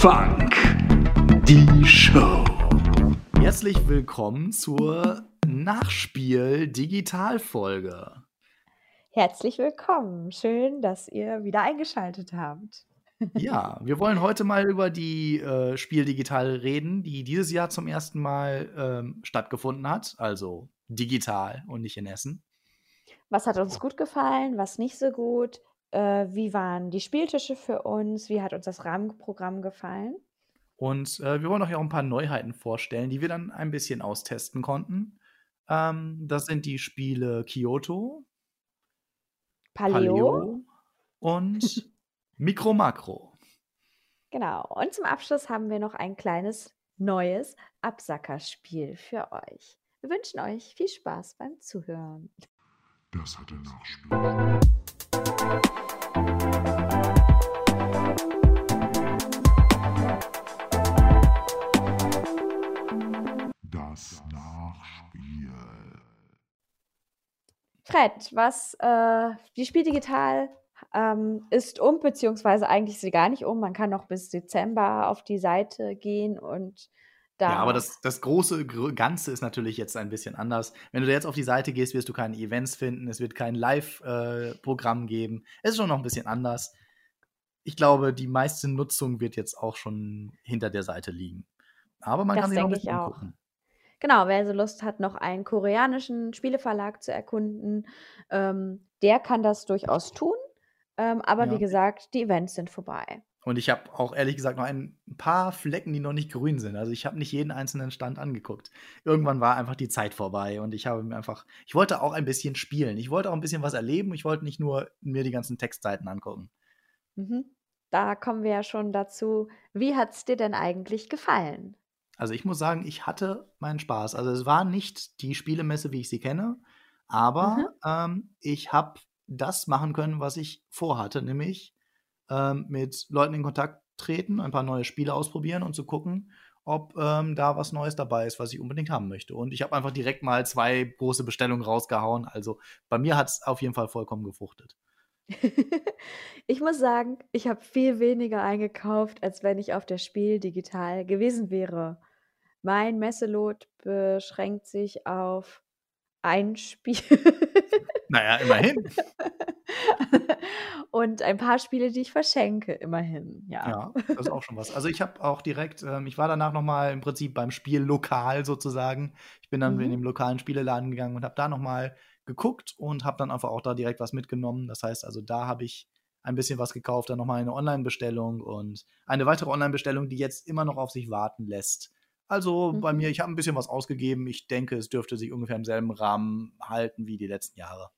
Funk, die Show. Herzlich willkommen zur Nachspiel-Digitalfolge. Herzlich willkommen. Schön, dass ihr wieder eingeschaltet habt. Ja, wir wollen heute mal über die äh, Spiel Digital reden, die dieses Jahr zum ersten Mal ähm, stattgefunden hat, also digital und nicht in Essen. Was hat uns gut gefallen, was nicht so gut? Äh, wie waren die Spieltische für uns? Wie hat uns das Rahmenprogramm gefallen? Und äh, wir wollen euch auch ein paar Neuheiten vorstellen, die wir dann ein bisschen austesten konnten. Ähm, das sind die Spiele Kyoto, Paleo. Paleo und Mikro Makro. Genau. Und zum Abschluss haben wir noch ein kleines neues Absackerspiel für euch. Wir wünschen euch viel Spaß beim Zuhören. Das hatte Nachspiel. Das Nachspiel. Fred, was äh, die Spiel digital ähm, ist um, beziehungsweise eigentlich ist sie gar nicht um. Man kann noch bis Dezember auf die Seite gehen und da. Ja, aber das, das große Gr- Ganze ist natürlich jetzt ein bisschen anders. Wenn du da jetzt auf die Seite gehst, wirst du keine Events finden, es wird kein Live-Programm geben. Es ist schon noch ein bisschen anders. Ich glaube, die meiste Nutzung wird jetzt auch schon hinter der Seite liegen. Aber man Das kann sich noch ein bisschen auch. angucken. Genau, wer so Lust hat, noch einen koreanischen Spieleverlag zu erkunden, ähm, der kann das durchaus tun. Ähm, aber Ja. wie gesagt, die Events sind vorbei. Und ich habe auch ehrlich gesagt noch ein paar Flecken, die noch nicht grün sind. Also ich habe nicht jeden einzelnen Stand angeguckt. Irgendwann war einfach die Zeit vorbei und ich habe mir einfach, ich wollte auch ein bisschen spielen. Ich wollte auch ein bisschen was erleben. Ich wollte nicht nur mir die ganzen Textseiten angucken. Mhm. Da kommen wir ja schon dazu. Wie hat es dir denn eigentlich gefallen? Also ich muss sagen, ich hatte meinen Spaß. Also es war nicht die Spielemesse, wie ich sie kenne, aber ähm, ich habe das machen können, was ich vorhatte, nämlich ähm, mit Leuten in Kontakt treten, ein paar neue Spiele ausprobieren und zu gucken, ob ähm, da was Neues dabei ist, was ich unbedingt haben möchte. Und ich habe einfach direkt mal zwei große Bestellungen rausgehauen. Also bei mir hat es auf jeden Fall vollkommen gefruchtet. ich muss sagen, ich habe viel weniger eingekauft, als wenn ich auf der Spiel digital gewesen wäre. Mein Messelot beschränkt sich auf ein Spiel. Naja, immerhin. Und ein paar Spiele, die ich verschenke, immerhin. Ja. Ja, das ist auch schon was. Also ich habe auch direkt, ähm, ich war danach noch mal im Prinzip beim Spiel lokal sozusagen. Ich bin dann Mhm. in den lokalen Spieleladen gegangen und habe da noch mal geguckt und habe dann einfach auch da direkt was mitgenommen. Das heißt also, da habe ich ein bisschen was gekauft, dann noch mal eine Online-Bestellung und eine weitere Online-Bestellung, die jetzt immer noch auf sich warten lässt. Also bei Mhm. mir, ich habe ein bisschen was ausgegeben. Ich denke, es dürfte sich ungefähr im selben Rahmen halten wie die letzten Jahre.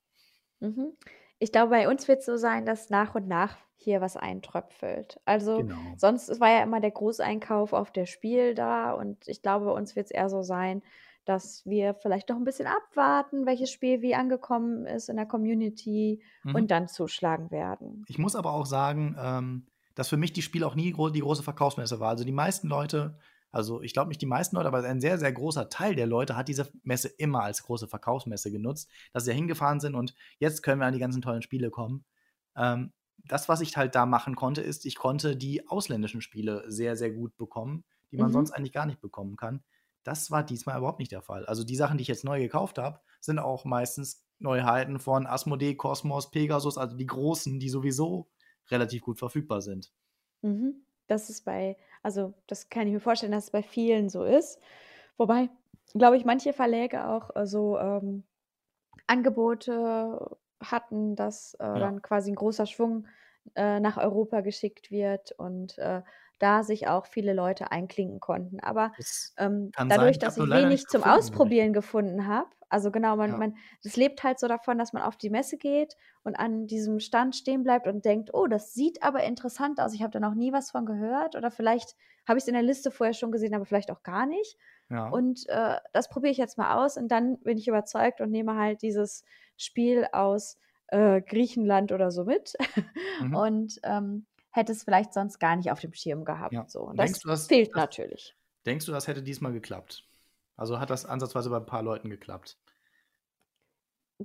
Mhm. Ich glaube, bei uns wird es so sein, dass nach und nach hier was eintröpfelt. Also Genau. sonst war ja immer der Großeinkauf auf der Spiel da und ich glaube, bei uns wird es eher so sein, dass wir vielleicht noch ein bisschen abwarten, welches Spiel wie angekommen ist in der Community Mhm. und dann zuschlagen werden. Ich muss aber auch sagen, ähm, dass für mich die Spiel auch nie gro die große Verkaufsmesse war. Also die meisten Leute, also ich glaube nicht die meisten Leute, aber ein sehr, sehr großer Teil der Leute hat diese Messe immer als große Verkaufsmesse genutzt, dass sie da hingefahren sind und jetzt können wir an die ganzen tollen Spiele kommen. Ähm, das, was ich halt da machen konnte, ist, ich konnte die ausländischen Spiele sehr, sehr gut bekommen, die man Mhm. sonst eigentlich gar nicht bekommen kann. Das war diesmal überhaupt nicht der Fall. Also die Sachen, die ich jetzt neu gekauft habe, sind auch meistens Neuheiten von Asmodee, Cosmos, Pegasus, also die großen, die sowieso relativ gut verfügbar sind. Mhm. Das ist bei, also das kann ich mir vorstellen, dass es bei vielen so ist. Wobei, glaube ich, manche Verläge auch äh, so ähm, Angebote hatten, dass äh, Ja. dann quasi ein großer Schwung äh, nach Europa geschickt wird und äh, da sich auch viele Leute einklinken konnten. Aber ähm, sein. dadurch, Ich habe dass ich leider wenig zum gefunden, Ausprobieren gefunden habe, also genau, man, Ja. man, das lebt halt so davon, dass man auf die Messe geht und an diesem Stand stehen bleibt und denkt, oh, das sieht aber interessant aus. Ich habe da noch nie was von gehört oder vielleicht habe ich es in der Liste vorher schon gesehen, aber vielleicht auch gar nicht. Ja. Und äh, das probiere ich jetzt mal aus und dann bin ich überzeugt und nehme halt dieses Spiel aus äh, Griechenland oder so mit Mhm. und ähm, hätte es vielleicht sonst gar nicht auf dem Schirm gehabt. Ja. So. Und das, du, das- fehlt das- natürlich. Denkst du, das hätte diesmal geklappt? Also hat das ansatzweise bei ein paar Leuten geklappt?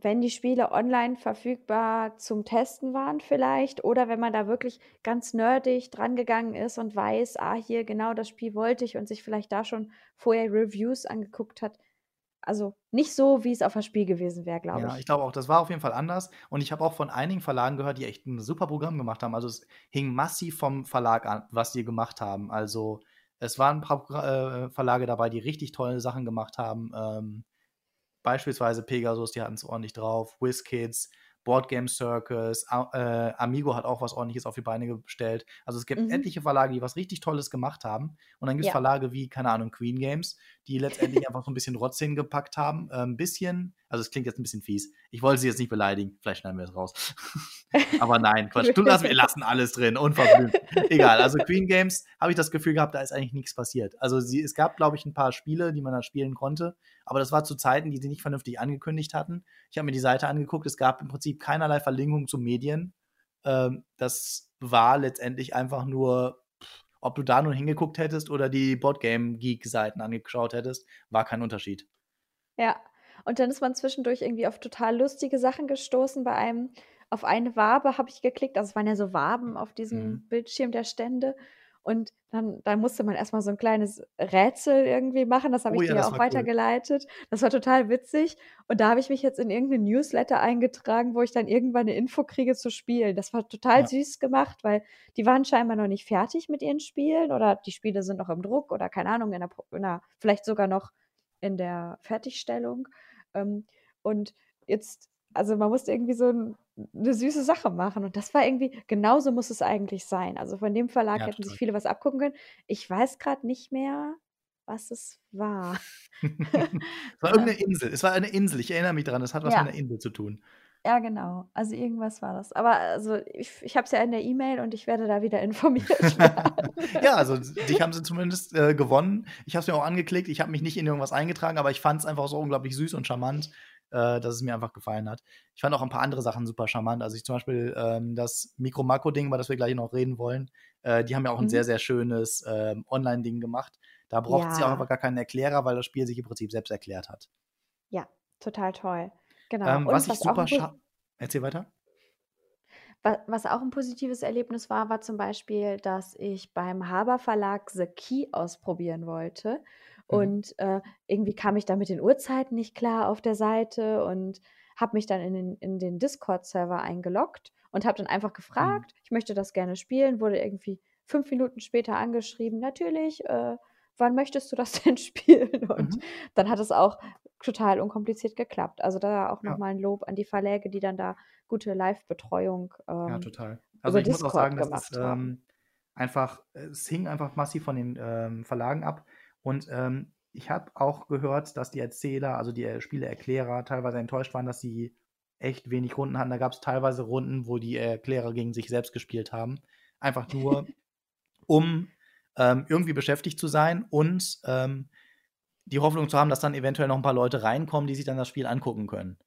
wenn die Spiele online verfügbar zum Testen waren vielleicht oder wenn man da wirklich ganz nerdig drangegangen ist und weiß, ah, hier genau das Spiel wollte ich und sich vielleicht da schon vorher Reviews angeguckt hat. Also nicht so, wie es auf das Spiel gewesen wäre, glaube Ja, ich. ich glaube auch, das war auf jeden Fall anders. Und ich habe auch von einigen Verlagen gehört, die echt ein super Programm gemacht haben. Also es hing massiv vom Verlag an, was die gemacht haben. Also es waren ein paar äh, Verlage dabei, die richtig tolle Sachen gemacht haben. Ähm, beispielsweise Pegasus, die hatten es ordentlich drauf, WizKids, Board Game Circus, A äh, Amigo hat auch was ordentliches auf die Beine gestellt. Also es gibt Mhm. etliche Verlage, die was richtig Tolles gemacht haben. Und dann gibt es Ja. Verlage wie, keine Ahnung, Queen Games, die letztendlich einfach so ein bisschen Rotz hingepackt haben. Äh, ein bisschen, also es klingt jetzt ein bisschen fies. Ich wollte sie jetzt nicht beleidigen, vielleicht schneiden wir es raus. Aber nein, Quatsch. Du lass, wir lassen alles drin, unverblümt. Egal, also Queen Games habe ich das Gefühl gehabt, da ist eigentlich nichts passiert. Also sie, es gab, glaube ich, ein paar Spiele, die man da spielen konnte, aber das war zu Zeiten, die sie nicht vernünftig angekündigt hatten. Ich habe mir die Seite angeguckt, es gab im Prinzip keinerlei Verlinkung zu Medien. Ähm, das war letztendlich einfach nur, ob du da nun hingeguckt hättest oder die Boardgame-Geek-Seiten angeschaut hättest, war kein Unterschied. Ja. Und dann ist man zwischendurch irgendwie auf total lustige Sachen gestoßen. Bei einem, auf eine Wabe habe ich geklickt. Also es waren ja so Waben auf diesem Mhm. Bildschirm der Stände. Und dann, dann musste man erstmal so ein kleines Rätsel irgendwie machen. Das habe Oh ich ja, dir auch war cool. weitergeleitet. Das war total witzig. Und da habe ich mich jetzt in irgendeinen Newsletter eingetragen, wo ich dann irgendwann eine Info kriege zu Spielen. Das war total Ja. süß gemacht, weil die waren scheinbar noch nicht fertig mit ihren Spielen oder die Spiele sind noch im Druck oder keine Ahnung, in der, in der, vielleicht sogar noch in der Fertigstellung. Ähm, und jetzt, also man musste irgendwie so ein, eine süße Sache machen. Und das war irgendwie, genauso muss es eigentlich sein. Also von dem Verlag Ja, hätten sich viele was abgucken können. Ich weiß gerade nicht mehr, was es war. es war irgendeine Insel. Es war eine Insel. Ich erinnere mich daran. Es hat was Ja. mit einer Insel zu tun. Ja, genau. Also irgendwas war das. Aber also ich, ich habe es ja in der E-Mail und ich werde da wieder informiert ja, also dich haben sie zumindest äh, gewonnen. Ich habe es mir auch angeklickt. Ich habe mich nicht in irgendwas eingetragen, aber ich fand es einfach so unglaublich süß und charmant, äh, dass es mir einfach gefallen hat. Ich fand auch ein paar andere Sachen super charmant. Also ich zum Beispiel ähm, das Mikro-Makro-Ding, über das wir gleich noch reden wollen. Äh, die haben ja auch ein Mhm. sehr, sehr schönes ähm, Online-Ding gemacht. Da braucht auch Ja. einfach gar keinen Erklärer, weil das Spiel sich im Prinzip selbst erklärt hat. Ja, total toll. Genau. Ähm, was ich was auch super ein, po- scha Erzähl weiter. wa- was auch ein positives Erlebnis war, war zum Beispiel, dass ich beim Haber Verlag The Key ausprobieren wollte. Mhm. Und äh, irgendwie kam ich da mit den Uhrzeiten nicht klar auf der Seite und habe mich dann in den, in den Discord-Server eingeloggt und habe dann einfach Mhm. gefragt, ich möchte das gerne spielen, wurde irgendwie fünf Minuten später angeschrieben, natürlich, äh, wann möchtest du das denn spielen? Und Mhm. dann hat es auch total unkompliziert geklappt. Also da auch Ja. nochmal ein Lob an die Verläge, die dann da gute Live-Betreuung Ja, ähm, total. Also ich muss auch Discord sagen, das ist ähm, einfach, es hing einfach massiv von den ähm, Verlagen ab. Und ähm, ich habe auch gehört, dass die Erzähler, also die Spieleerklärer, teilweise enttäuscht waren, dass sie echt wenig Runden hatten. Da gab es teilweise Runden, wo die Erklärer gegen sich selbst gespielt haben. Einfach nur, um ähm, irgendwie beschäftigt zu sein und ähm, die Hoffnung zu haben, dass dann eventuell noch ein paar Leute reinkommen, die sich dann das Spiel angucken können.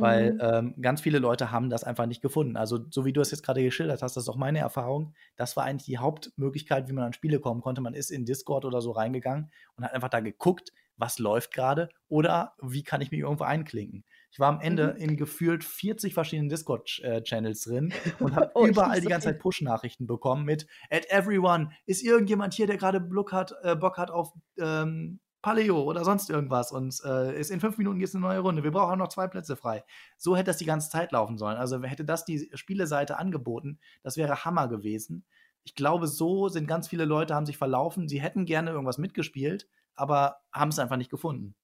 Weil Mhm. ähm, ganz viele Leute haben das einfach nicht gefunden. Also, so wie du es jetzt gerade geschildert hast, das ist auch meine Erfahrung. Das war eigentlich die Hauptmöglichkeit, wie man an Spiele kommen konnte. Man ist in Discord oder so reingegangen und hat einfach da geguckt, was läuft gerade oder wie kann ich mich irgendwo einklinken. Ich war am Ende Mhm. in gefühlt 40 verschiedenen Discord-Channels drin und habe Oh, überall die ganze. Zeit Push-Nachrichten bekommen mit At everyone, ist irgendjemand hier, der gerade Bock hat, äh, Bock hat auf ähm, Paleo oder sonst irgendwas und äh, ist in fünf Minuten geht es eine neue Runde. Wir brauchen noch zwei Plätze frei. So hätte das die ganze Zeit laufen sollen. Also hätte das die Spieleseite angeboten, das wäre Hammer gewesen. Ich glaube, so sind ganz viele Leute, haben sich verlaufen. Sie hätten gerne irgendwas mitgespielt, aber haben es einfach nicht gefunden.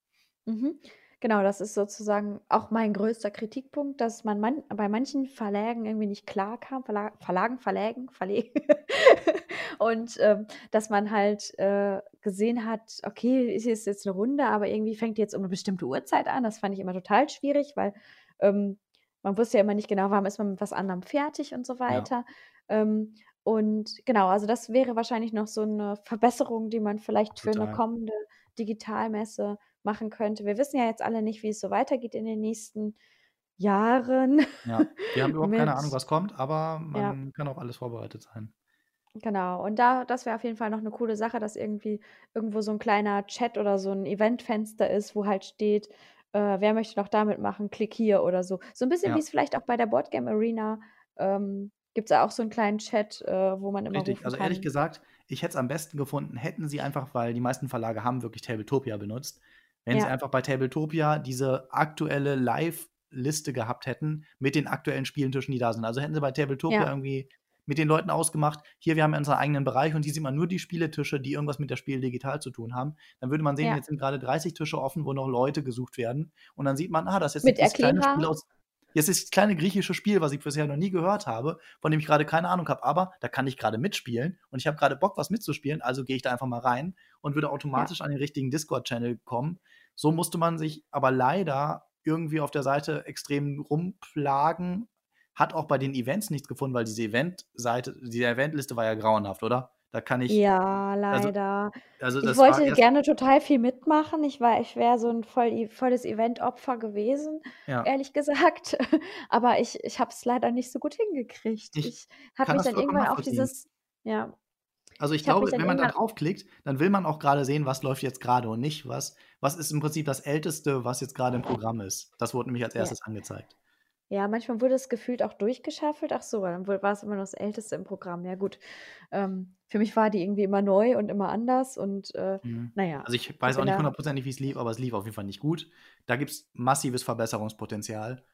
Mhm. Genau, das ist sozusagen auch mein größter Kritikpunkt, dass man man bei manchen Verlagen irgendwie nicht klar kam, Verla Verlagen, Verlägen, Verlegen. Und ähm, dass man halt äh, gesehen hat, okay, ist jetzt, eine Runde, aber irgendwie fängt die jetzt um eine bestimmte Uhrzeit an. Das fand ich immer total schwierig, weil ähm, man wusste ja immer nicht genau, wann ist man mit was anderem fertig und so Ja. weiter. Ähm, und genau, also das wäre wahrscheinlich noch so eine Verbesserung, die man vielleicht für eine Total. kommende Digitalmesse machen könnte. Wir wissen ja jetzt alle nicht, wie es so weitergeht in den nächsten Jahren Ja, wir haben überhaupt keine Ahnung, was kommt, aber ja, man kann auf alles vorbereitet sein. genau. Und da, das wäre auf jeden Fall noch eine coole Sache, dass irgendwie irgendwo so ein kleiner Chat oder so ein Eventfenster ist, wo halt steht, äh, wer möchte noch damit machen, klick hier oder so. So ein bisschen wie Ja. es vielleicht auch bei der Boardgame Arena ähm, gibt es ja auch so einen kleinen Chat, äh, wo man immer Richtig. Also ehrlich gesagt, ich hätte es am besten gefunden, hätten sie einfach, weil die meisten Verlage haben wirklich Tabletopia benutzt, wenn sie Ja. einfach bei Tabletopia diese aktuelle Live-Liste gehabt hätten mit den aktuellen Spielentischen, die da sind. Also hätten sie bei Tabletopia Ja. irgendwie mit den Leuten ausgemacht, hier, wir haben ja unseren eigenen Bereich und hier sieht man nur die Spieletische, die irgendwas mit der Spiel digital zu tun haben. Dann würde man sehen, Ja. jetzt sind gerade 30 Tische offen, wo noch Leute gesucht werden. Und dann sieht man, ah, das ist jetzt dieses kleine Spiel aus. Jetzt ist das kleine griechische Spiel, was ich bisher noch nie gehört habe, von dem ich gerade keine Ahnung habe, aber da kann ich gerade mitspielen und ich habe gerade Bock, was mitzuspielen, also gehe ich da einfach mal rein und würde Ja. automatisch an den richtigen Discord-Channel kommen. So musste man sich aber leider irgendwie auf der Seite extrem rumplagen. Hat auch bei den Events nichts gefunden, weil diese Event-Seite, diese Eventliste war ja grauenhaft, oder? Da kann ich, Ja, also, leider. also Ich das war wollte gerne total viel mitmachen. Ich war ich wäre so ein voll volles Event-Opfer gewesen, ja, ehrlich gesagt. Aber ich ich habe es leider nicht so gut hingekriegt. ich Ich habe mich dann irgendwann auf dieses ja, Also ich ich glaube, wenn man da draufklickt, dann will man auch gerade sehen, was läuft jetzt gerade und nicht was. Was ist im Prinzip das Älteste, was jetzt gerade im Programm ist. Das wurde nämlich als ja. erstes angezeigt. Ja, manchmal wurde es gefühlt auch durchgeschaffelt. Ach so, dann war es immer noch das Älteste im Programm. Ja gut. Ähm, für mich war die irgendwie immer neu und immer anders und äh, Mhm. na ja, Also ich ich weiß auch nicht hundertprozentig, wie es lief, aber es lief auf jeden Fall nicht gut. Da gibt es massives Verbesserungspotenzial.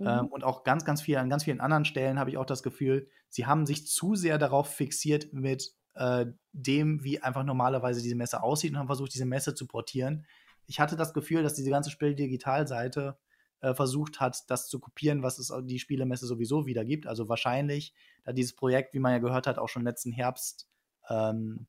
Ähm, mhm. und auch ganz, ganz viel, an ganz vielen anderen Stellen habe ich auch das Gefühl, sie haben sich zu sehr darauf fixiert mit äh, dem, wie einfach normalerweise diese Messe aussieht und haben versucht, diese Messe zu portieren. Ich hatte das Gefühl, dass diese ganze Spiel-Digital-Seite äh, versucht hat, das zu kopieren, was es die Spielemesse sowieso wieder gibt. Also wahrscheinlich, da dieses Projekt, wie man ja gehört hat, auch schon letzten Herbst ähm,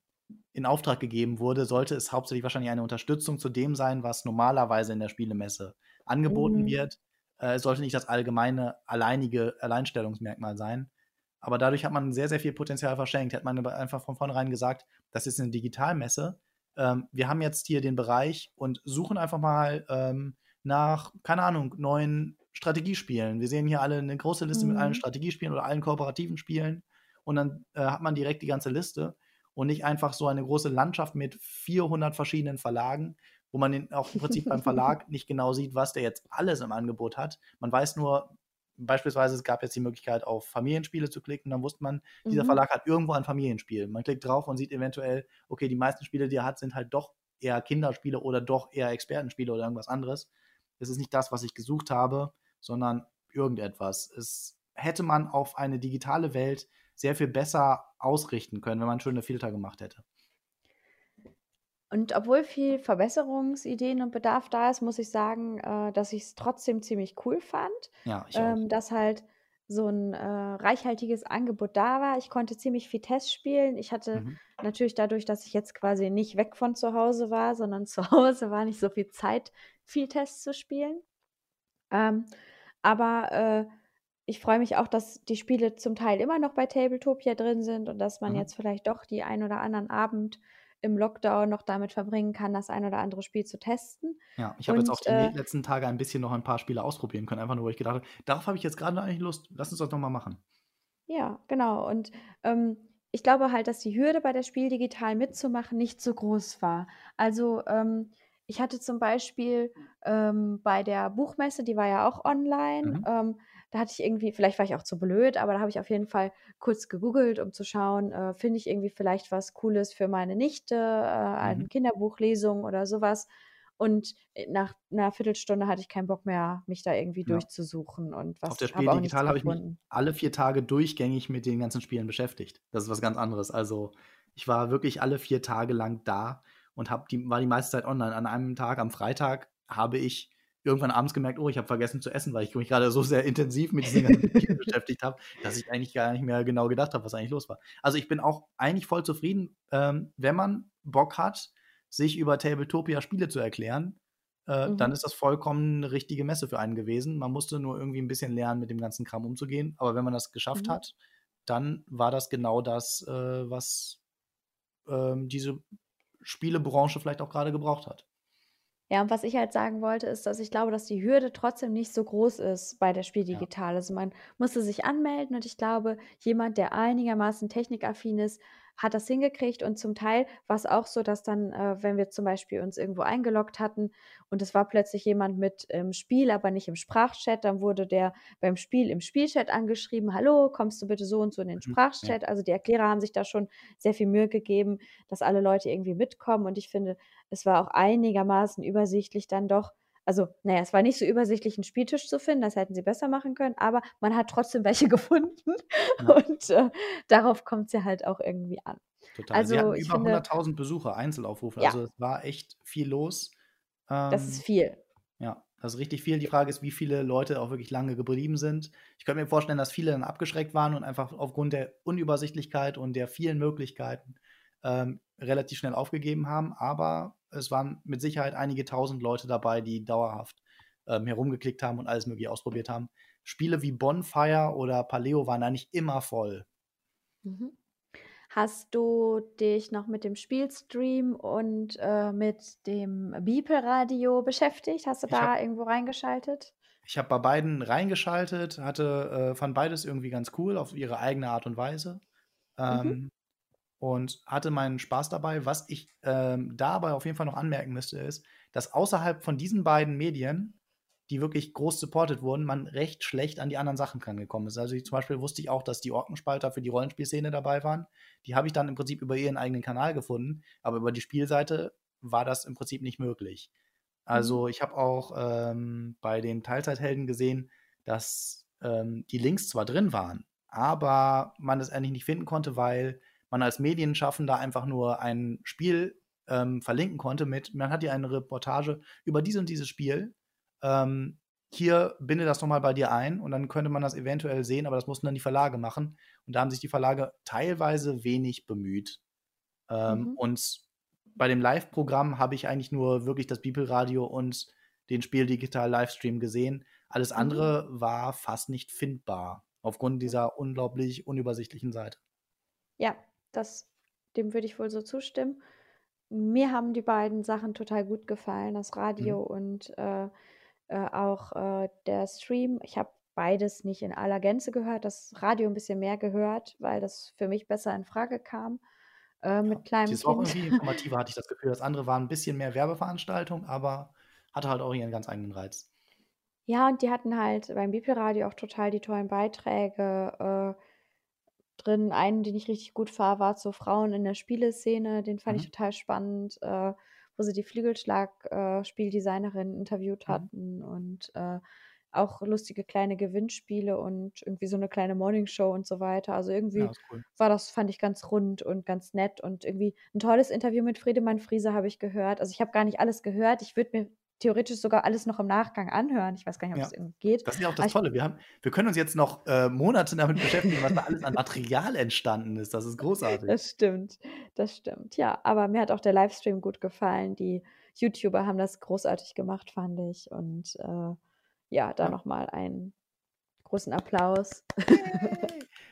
in Auftrag gegeben wurde, sollte es hauptsächlich wahrscheinlich eine Unterstützung zu dem sein, was normalerweise in der Spielemesse angeboten Mhm. wird. Äh, es sollte nicht das allgemeine, alleinige Alleinstellungsmerkmal sein. Aber dadurch hat man sehr, sehr viel Potenzial verschenkt. Hätte man einfach von vornherein gesagt, das ist eine Digitalmesse. Ähm, wir haben jetzt hier den Bereich und suchen einfach mal ähm, nach, keine Ahnung, neuen Strategiespielen. Wir sehen hier alle eine große Liste mit allen Mhm. Strategiespielen oder allen kooperativen Spielen. Und dann äh, hat man direkt die ganze Liste und nicht einfach so eine große Landschaft mit 400 verschiedenen Verlagen, wo man auch im Prinzip beim Verlag nicht genau sieht, was der jetzt alles im Angebot hat. Man weiß nur, beispielsweise es gab jetzt die Möglichkeit, auf Familienspiele zu klicken, dann wusste man, dieser Mhm. Verlag hat irgendwo ein Familienspiel. Man klickt drauf und sieht eventuell, okay, die meisten Spiele, die er hat, sind halt doch eher Kinderspiele oder doch eher Expertenspiele oder irgendwas anderes. Es ist nicht das, was ich gesucht habe, sondern irgendetwas. Es hätte man auf eine digitale Welt sehr viel besser ausrichten können, wenn man schöne Filter gemacht hätte. Und obwohl viel Verbesserungsideen und Bedarf da ist, muss ich sagen, äh, dass ich es trotzdem ziemlich cool fand, Ja, ich auch. ähm, dass halt so ein äh, reichhaltiges Angebot da war. Ich konnte ziemlich viel Tests spielen. Ich hatte Mhm. natürlich dadurch, dass ich jetzt quasi nicht weg von zu Hause war, sondern zu Hause war nicht so viel Zeit, viel Tests zu spielen. Ähm, aber äh, ich freue mich auch, dass die Spiele zum Teil immer noch bei Tabletopia drin sind und dass man Mhm. jetzt vielleicht doch die ein oder anderen Abend im Lockdown noch damit verbringen kann, das ein oder andere Spiel zu testen. Ja, ich habe jetzt auch die äh, le- letzten Tage ein bisschen noch ein paar Spiele ausprobieren können, einfach nur, weil ich gedacht habe, darauf habe ich jetzt gerade eigentlich Lust. Lass uns das doch mal machen. ja, genau. Und ähm, ich glaube halt, dass die Hürde bei der Spiel digital mitzumachen nicht so groß war. Also ähm, ich hatte zum Beispiel ähm, bei der Buchmesse, die war ja auch online, Mhm. Da hatte ich irgendwie, vielleicht war ich auch zu blöd, aber da habe ich auf jeden Fall kurz gegoogelt, um zu schauen, äh, finde ich irgendwie vielleicht was Cooles für meine Nichte, äh, eine Mhm. Kinderbuchlesung oder sowas. Und äh, nach einer Viertelstunde hatte ich keinen Bock mehr, mich da irgendwie Ja. durchzusuchen und Auf der was, Spiel nichts Digital habe ich mich alle vier Tage durchgängig mit den ganzen Spielen beschäftigt. Das ist was ganz anderes. Also ich war wirklich alle vier Tage lang da und hab die, war die meiste Zeit online. An einem Tag, am Freitag, habe ich irgendwann abends gemerkt, oh, ich habe vergessen zu essen, weil ich mich gerade so sehr intensiv mit diesen ganzen Spielen beschäftigt habe, dass ich eigentlich gar nicht mehr genau gedacht habe, was eigentlich los war. Also ich bin auch eigentlich voll zufrieden, ähm, wenn man Bock hat, sich über Tabletopia Spiele zu erklären, äh, dann Mhm. ist das vollkommen eine richtige Messe für einen gewesen. Man musste nur irgendwie ein bisschen lernen, mit dem ganzen Kram umzugehen. Aber wenn man das geschafft Mhm. hat, dann war das genau das, äh, was ähm, diese Spielebranche vielleicht auch gerade gebraucht hat. Ja, und was ich halt sagen wollte, ist, dass ich glaube, dass die Hürde trotzdem nicht so groß ist bei der Ja. Digital. Also man musste sich anmelden und ich glaube, jemand, der einigermaßen technikaffin ist, hat das hingekriegt und zum Teil war es auch so, dass dann, äh, wenn wir zum Beispiel uns irgendwo eingeloggt hatten und es war plötzlich jemand mit im Spiel, aber nicht im Sprachchat, dann wurde der beim Spiel im Spielchat angeschrieben, hallo, kommst du bitte so und so in den Mhm, ja. Sprachchat? Also die Erklärer haben sich da schon sehr viel Mühe gegeben, dass alle Leute irgendwie mitkommen und ich finde, es war auch einigermaßen übersichtlich dann doch. Also, naja, es war nicht so übersichtlich, einen Spieltisch zu finden, das hätten sie besser machen können, aber man hat trotzdem welche gefunden Ja. und, äh, darauf kommt's ja halt auch irgendwie an. Total. Sie Also, hatten ich über finde 100.000 Besucher, Einzelaufrufe. Ja. Also, es war echt viel los. Das ist Ähm, viel. ja, das ist richtig viel. Die Frage ist, wie viele Leute auch wirklich lange geblieben sind. Ich könnte mir vorstellen, dass viele dann abgeschreckt waren und einfach aufgrund der Unübersichtlichkeit und der vielen Möglichkeiten ähm, relativ schnell aufgegeben haben. Aber es waren mit Sicherheit einige tausend Leute dabei, die dauerhaft ähm, herumgeklickt haben und alles Mögliche ausprobiert haben. Spiele wie Bonfire oder Paleo waren eigentlich immer voll. Mhm. Hast du dich noch mit dem Spielstream und, äh, mit dem Beeple-Radio beschäftigt? Hast du Ich da irgendwo reingeschaltet? ich habe bei beiden reingeschaltet, hatte, äh, fand beides irgendwie ganz cool auf ihre eigene Art und Weise. Mhm. Und hatte meinen Spaß dabei. Was ich ähm, dabei auf jeden Fall noch anmerken müsste, ist, dass außerhalb von diesen beiden Medien, die wirklich groß supported wurden, man recht schlecht an die anderen Sachen rangekommen ist. Also ich, zum Beispiel wusste ich auch, dass die Orkenspalter für die Rollenspielszene dabei waren. Die habe ich dann im Prinzip über ihren eigenen Kanal gefunden, aber über die Spielseite war das im Prinzip nicht möglich. Mhm. Also ich habe auch ähm, bei den Teilzeithelden gesehen, dass ähm, die Links zwar drin waren, aber man es eigentlich nicht finden konnte, weil man als Medienschaffender einfach nur ein Spiel ähm, verlinken konnte mit, man hat hier eine Reportage über dieses und dieses Spiel. Ähm, hier binde das nochmal bei dir ein und dann könnte man das eventuell sehen, aber das mussten dann die Verlage machen. Und da haben sich die Verlage teilweise wenig bemüht. Ähm, Mhm. Und bei dem Live-Programm habe ich eigentlich nur wirklich das Bibelradio und den Spiel Digital Livestream gesehen. Alles Mhm. andere war fast nicht findbar aufgrund dieser unglaublich unübersichtlichen Seite. Ja, das dem würde ich wohl so zustimmen. Mir haben die beiden Sachen total gut gefallen, das Radio Mhm. und, äh, äh, auch, äh, der Stream. Ich habe beides nicht in aller Gänze gehört, das Radio 'n bisschen mehr gehört, weil das für mich besser in Frage kam, äh, Ja, mit kleinem das war auch irgendwie informativer, hatte ich das Gefühl. Das andere war ein bisschen mehr Werbeveranstaltung, aber hatte halt auch ihren ganz eigenen Reiz. Ja, und die hatten halt beim Bibelradio auch total die tollen Beiträge, äh, drin. Einen, den ich richtig gut fand, war zu Frauen in der Spieleszene, den fand ich Mhm. total spannend, äh, wo sie die Flügelschlag äh, interviewt Mhm. hatten und, äh, auch lustige kleine Gewinnspiele und irgendwie so 'ne kleine Morningshow und so weiter. Also, Ja, irgendwie ist cool. war das fand ich ganz rund und ganz nett und irgendwie 'n tolles Interview mit Friedemann Friese habe ich gehört. Also, ich habe gar nicht alles gehört. Ich würde mir theoretisch sogar alles noch im Nachgang anhören. Ich weiß gar nicht, ob Ja. das irgendwie geht. Das ist ja auch Aber das ich Tolle. Wir haben wir können uns jetzt noch, äh, Monate damit beschäftigen, was da alles an Material entstanden ist. Das ist großartig. Das stimmt, das stimmt. Ja, aber mir hat auch der Livestream gut gefallen. Die YouTuber haben das großartig gemacht, fand ich und, äh, ja, da Ja. noch mal einen großen Applaus!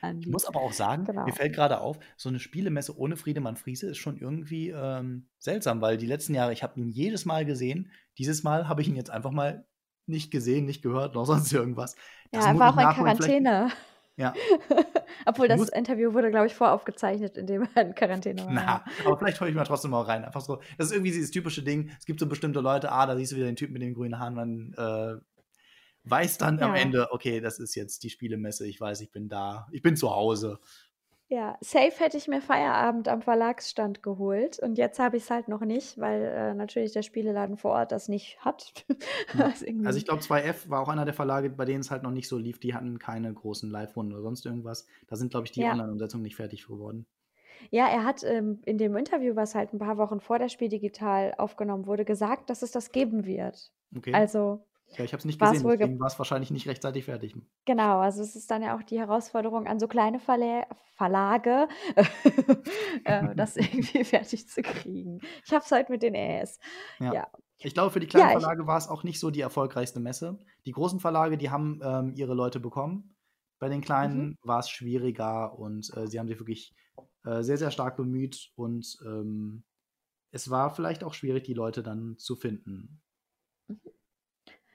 An Ich muss aber auch sagen, mir genau. fällt grade auf, so 'ne Spielemesse ohne Friedemann Friese ist schon irgendwie, ähm, seltsam, weil die letzten Jahre ich habe ihn jedes Mal gesehen. Dieses Mal habe ich ihn jetzt einfach mal nicht gesehen, nicht gehört, noch sonst irgendwas. Das Ja, er war auch in Quarantäne. ja. Obwohl das muss Interview wurde, glaube ich, voraufgezeichnet, indem er in Quarantäne war, Na, ja. aber vielleicht höre ich mal trotzdem mal rein. Einfach so das ist irgendwie dieses typische Ding. Es gibt so bestimmte Leute, ah, da siehst du wieder den Typen mit den grünen Haaren. Man, äh, weiß dann am Ja. Ende: „Okay, das ist jetzt die Spielemesse. Ich weiß, ich bin da. Ich bin zu Hause.“ Ja, safe hätte ich mir Feierabend am Verlagsstand geholt und jetzt habe ich's halt noch nicht, weil, äh, natürlich der Spieleladen vor Ort das nicht hat. Also, irgendwie ich glaube, 2F war auch einer der Verlage, bei denen es halt noch nicht so lief. Die hatten keine großen Live-Runden oder sonst irgendwas. Da sind, glaube ich, die Ja. Online-Umsetzungen nicht fertig geworden. Ja, er hat, ähm, in dem Interview, was halt 'n paar Wochen vor der Spiel digital aufgenommen wurde, gesagt, dass es das geben wird. Okay. Also, Ja, ich habe es nicht war's gesehen, deswegen war's wahrscheinlich nicht rechtzeitig fertig. Genau, also, es ist dann ja auch die Herausforderung an so kleine Verlä Verlage, äh, das irgendwie fertig zu kriegen. Ich habe es heute mit den Äs. Ja. Ja. Ich glaube, für die kleinen Ja, Verlage war's auch nicht so die erfolgreichste Messe. Die großen Verlage, die haben, ähm, ihre Leute bekommen. Bei den Mhm. kleinen war's schwieriger und, äh, sie haben sich wirklich, äh, sehr, sehr stark bemüht und, ähm, es war vielleicht auch schwierig, die Leute dann zu finden.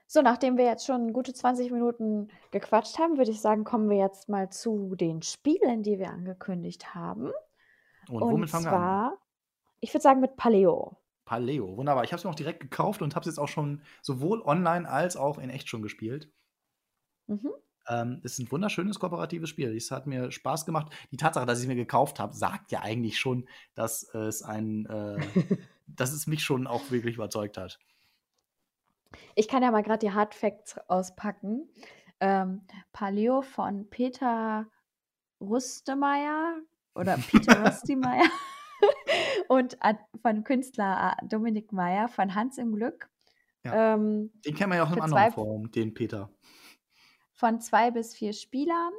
So, nachdem wir jetzt schon gute 20 Minuten gequatscht haben, würde ich sagen, kommen wir jetzt mal zu den Spielen, die wir angekündigt haben. Und, Und womit fangen wir an? ich würde sagen mit Paleo. Paleo, wunderbar. Ich habe es mir auch direkt gekauft und habe es jetzt auch schon sowohl online als auch in echt schon gespielt. Mhm. Ähm, es ist ein wunderschönes kooperatives Spiel. Es hat mir Spaß gemacht. Die Tatsache, dass ich es mir gekauft habe, sagt ja eigentlich schon, dass es ein, äh, dass es mich schon auch wirklich überzeugt hat. Ich kann ja mal gerade die Hard Facts auspacken. Ähm, Paleo von Peter Rustemeyer oder Peter Rustemeyer und von Künstler äh, Dominik Meyer von Hans im Glück. Ja. Ähm, Den kennen wir ja auch in einem anderen zwei- Forum, den Peter. von zwei bis vier Spielern,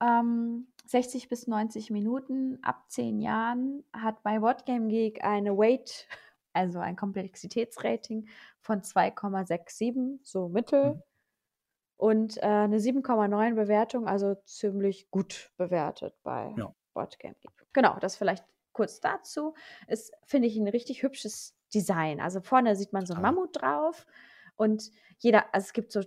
ähm, 60 bis 90 Minuten, ab 10 Jahren, hat bei Whatgame Geek eine Weight, also ein Komplexitätsrating von 2,67, so mittel. Mhm. Und äh, eine 7,9 Bewertung, also ziemlich gut bewertet bei Ja. Boardgame Geek. Genau, das vielleicht kurz dazu. Ist, finde ich, ein richtig hübsches Design. Also vorne sieht man so ein. Mammut drauf und jeder, also es gibt so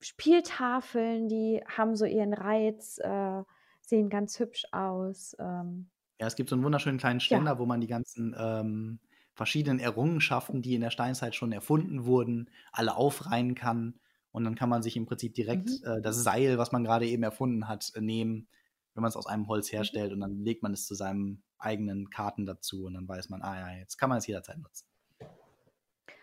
Spieltafeln, die haben so ihren Reiz, äh, sehen ganz hübsch aus. Ähm, Ja, es gibt so einen wunderschönen kleinen Ständer, wo man die ganzen ähm, verschiedenen Errungenschaften, die in der Steinzeit schon erfunden wurden, alle aufreihen kann. Und dann kann man sich im Prinzip direkt Mhm. äh, das Seil, was man gerade eben erfunden hat, äh, nehmen, wenn man es aus einem Holz Mhm. herstellt. Und dann legt man es zu seinem eigenen Karten dazu. Und dann weiß man, ah ja, jetzt kann man es jederzeit nutzen.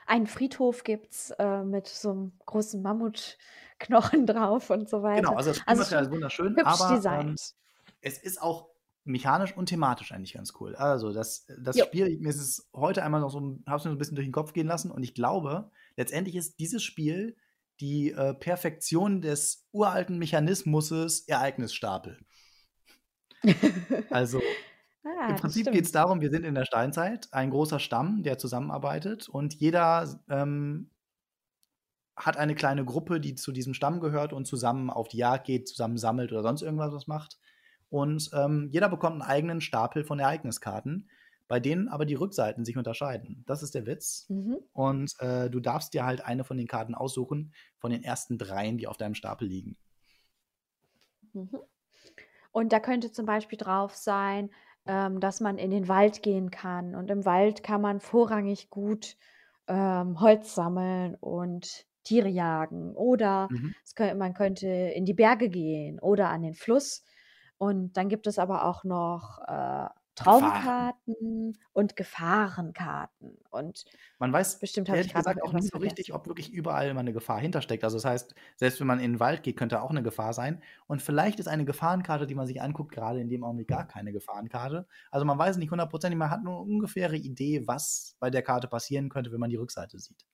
einen Friedhof gibt es äh, mit so einem großen Mammutknochen drauf und so weiter. Genau, also das Also ist wunderschön, hübsch aber ähm, es ist auch mechanisch und thematisch eigentlich ganz cool. Also das, das Jo. Spiel, mir ist es heute einmal noch so, habe es mir so ein bisschen durch den Kopf gehen lassen und ich glaube, letztendlich ist dieses Spiel die äh, Perfektion des uralten Mechanismus Ereignisstapel. Also ah, im Prinzip geht es darum, wir sind in der Steinzeit, ein großer Stamm, der zusammenarbeitet und jeder ähm, hat eine kleine Gruppe, die zu diesem Stamm gehört und zusammen auf die Jagd geht, zusammen sammelt oder sonst irgendwas was macht. Und ähm, jeder bekommt einen eigenen Stapel von Ereigniskarten, bei denen aber die Rückseiten sich unterscheiden. Das ist der Witz. Mhm. Und äh, du darfst dir halt eine von den Karten aussuchen, von den ersten dreien, die auf deinem Stapel liegen. Mhm. Und da könnte zum Beispiel drauf sein, ähm, dass man in den Wald gehen kann. Und im Wald kann man vorrangig gut ähm, Holz sammeln und Tiere jagen. Oder Mhm. es kö- man könnte in die Berge gehen oder an den Fluss. Und dann gibt es aber auch noch äh, Traumkarten und Gefahrenkarten. Und Man weiß bestimmt ehrlich gesagt auch nicht so richtig, ob wirklich überall mal eine Gefahr hintersteckt. Also das heißt, selbst wenn man in den Wald geht, könnte auch eine Gefahr sein. Und vielleicht ist eine Gefahrenkarte, die man sich anguckt, gerade in dem Augenblick gar keine Gefahrenkarte. Also man weiß nicht hundertprozentig, man hat nur eine ungefähre Idee, was bei der Karte passieren könnte, wenn man die Rückseite sieht.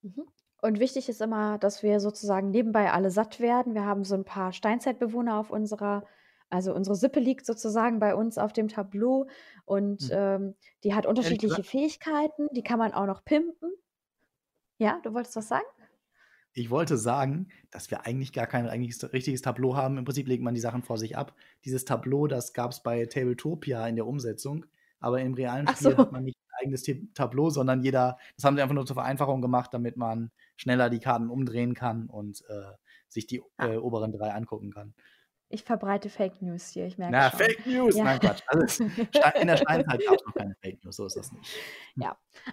Mhm. Und wichtig ist immer, dass wir sozusagen nebenbei alle satt werden. Wir haben so ein paar Steinzeitbewohner auf unserer, also unsere Sippe liegt sozusagen bei uns auf dem Tableau und Mhm. ähm, die hat unterschiedliche Fähigkeiten, die kann man auch noch pimpen. Ja, du wolltest was sagen? Ich wollte sagen, dass wir eigentlich gar kein eigentliches richtiges Tableau haben. Im Prinzip legt man die Sachen vor sich ab. Dieses Tableau, das gab es bei Tabletopia in der Umsetzung. Aber im realen Spiel so. hat man nicht ein eigenes Ta- Tableau, sondern jeder, das haben sie einfach nur zur Vereinfachung gemacht, damit man schneller die Karten umdrehen kann und äh, sich die Ah. äh, oberen drei angucken kann. Ich verbreite Fake News hier, ich merke Na, schon. Fake News! Ja. Nein, Quatsch. Also, in der Steinzeit gab es noch keine Fake News, so ist das nicht.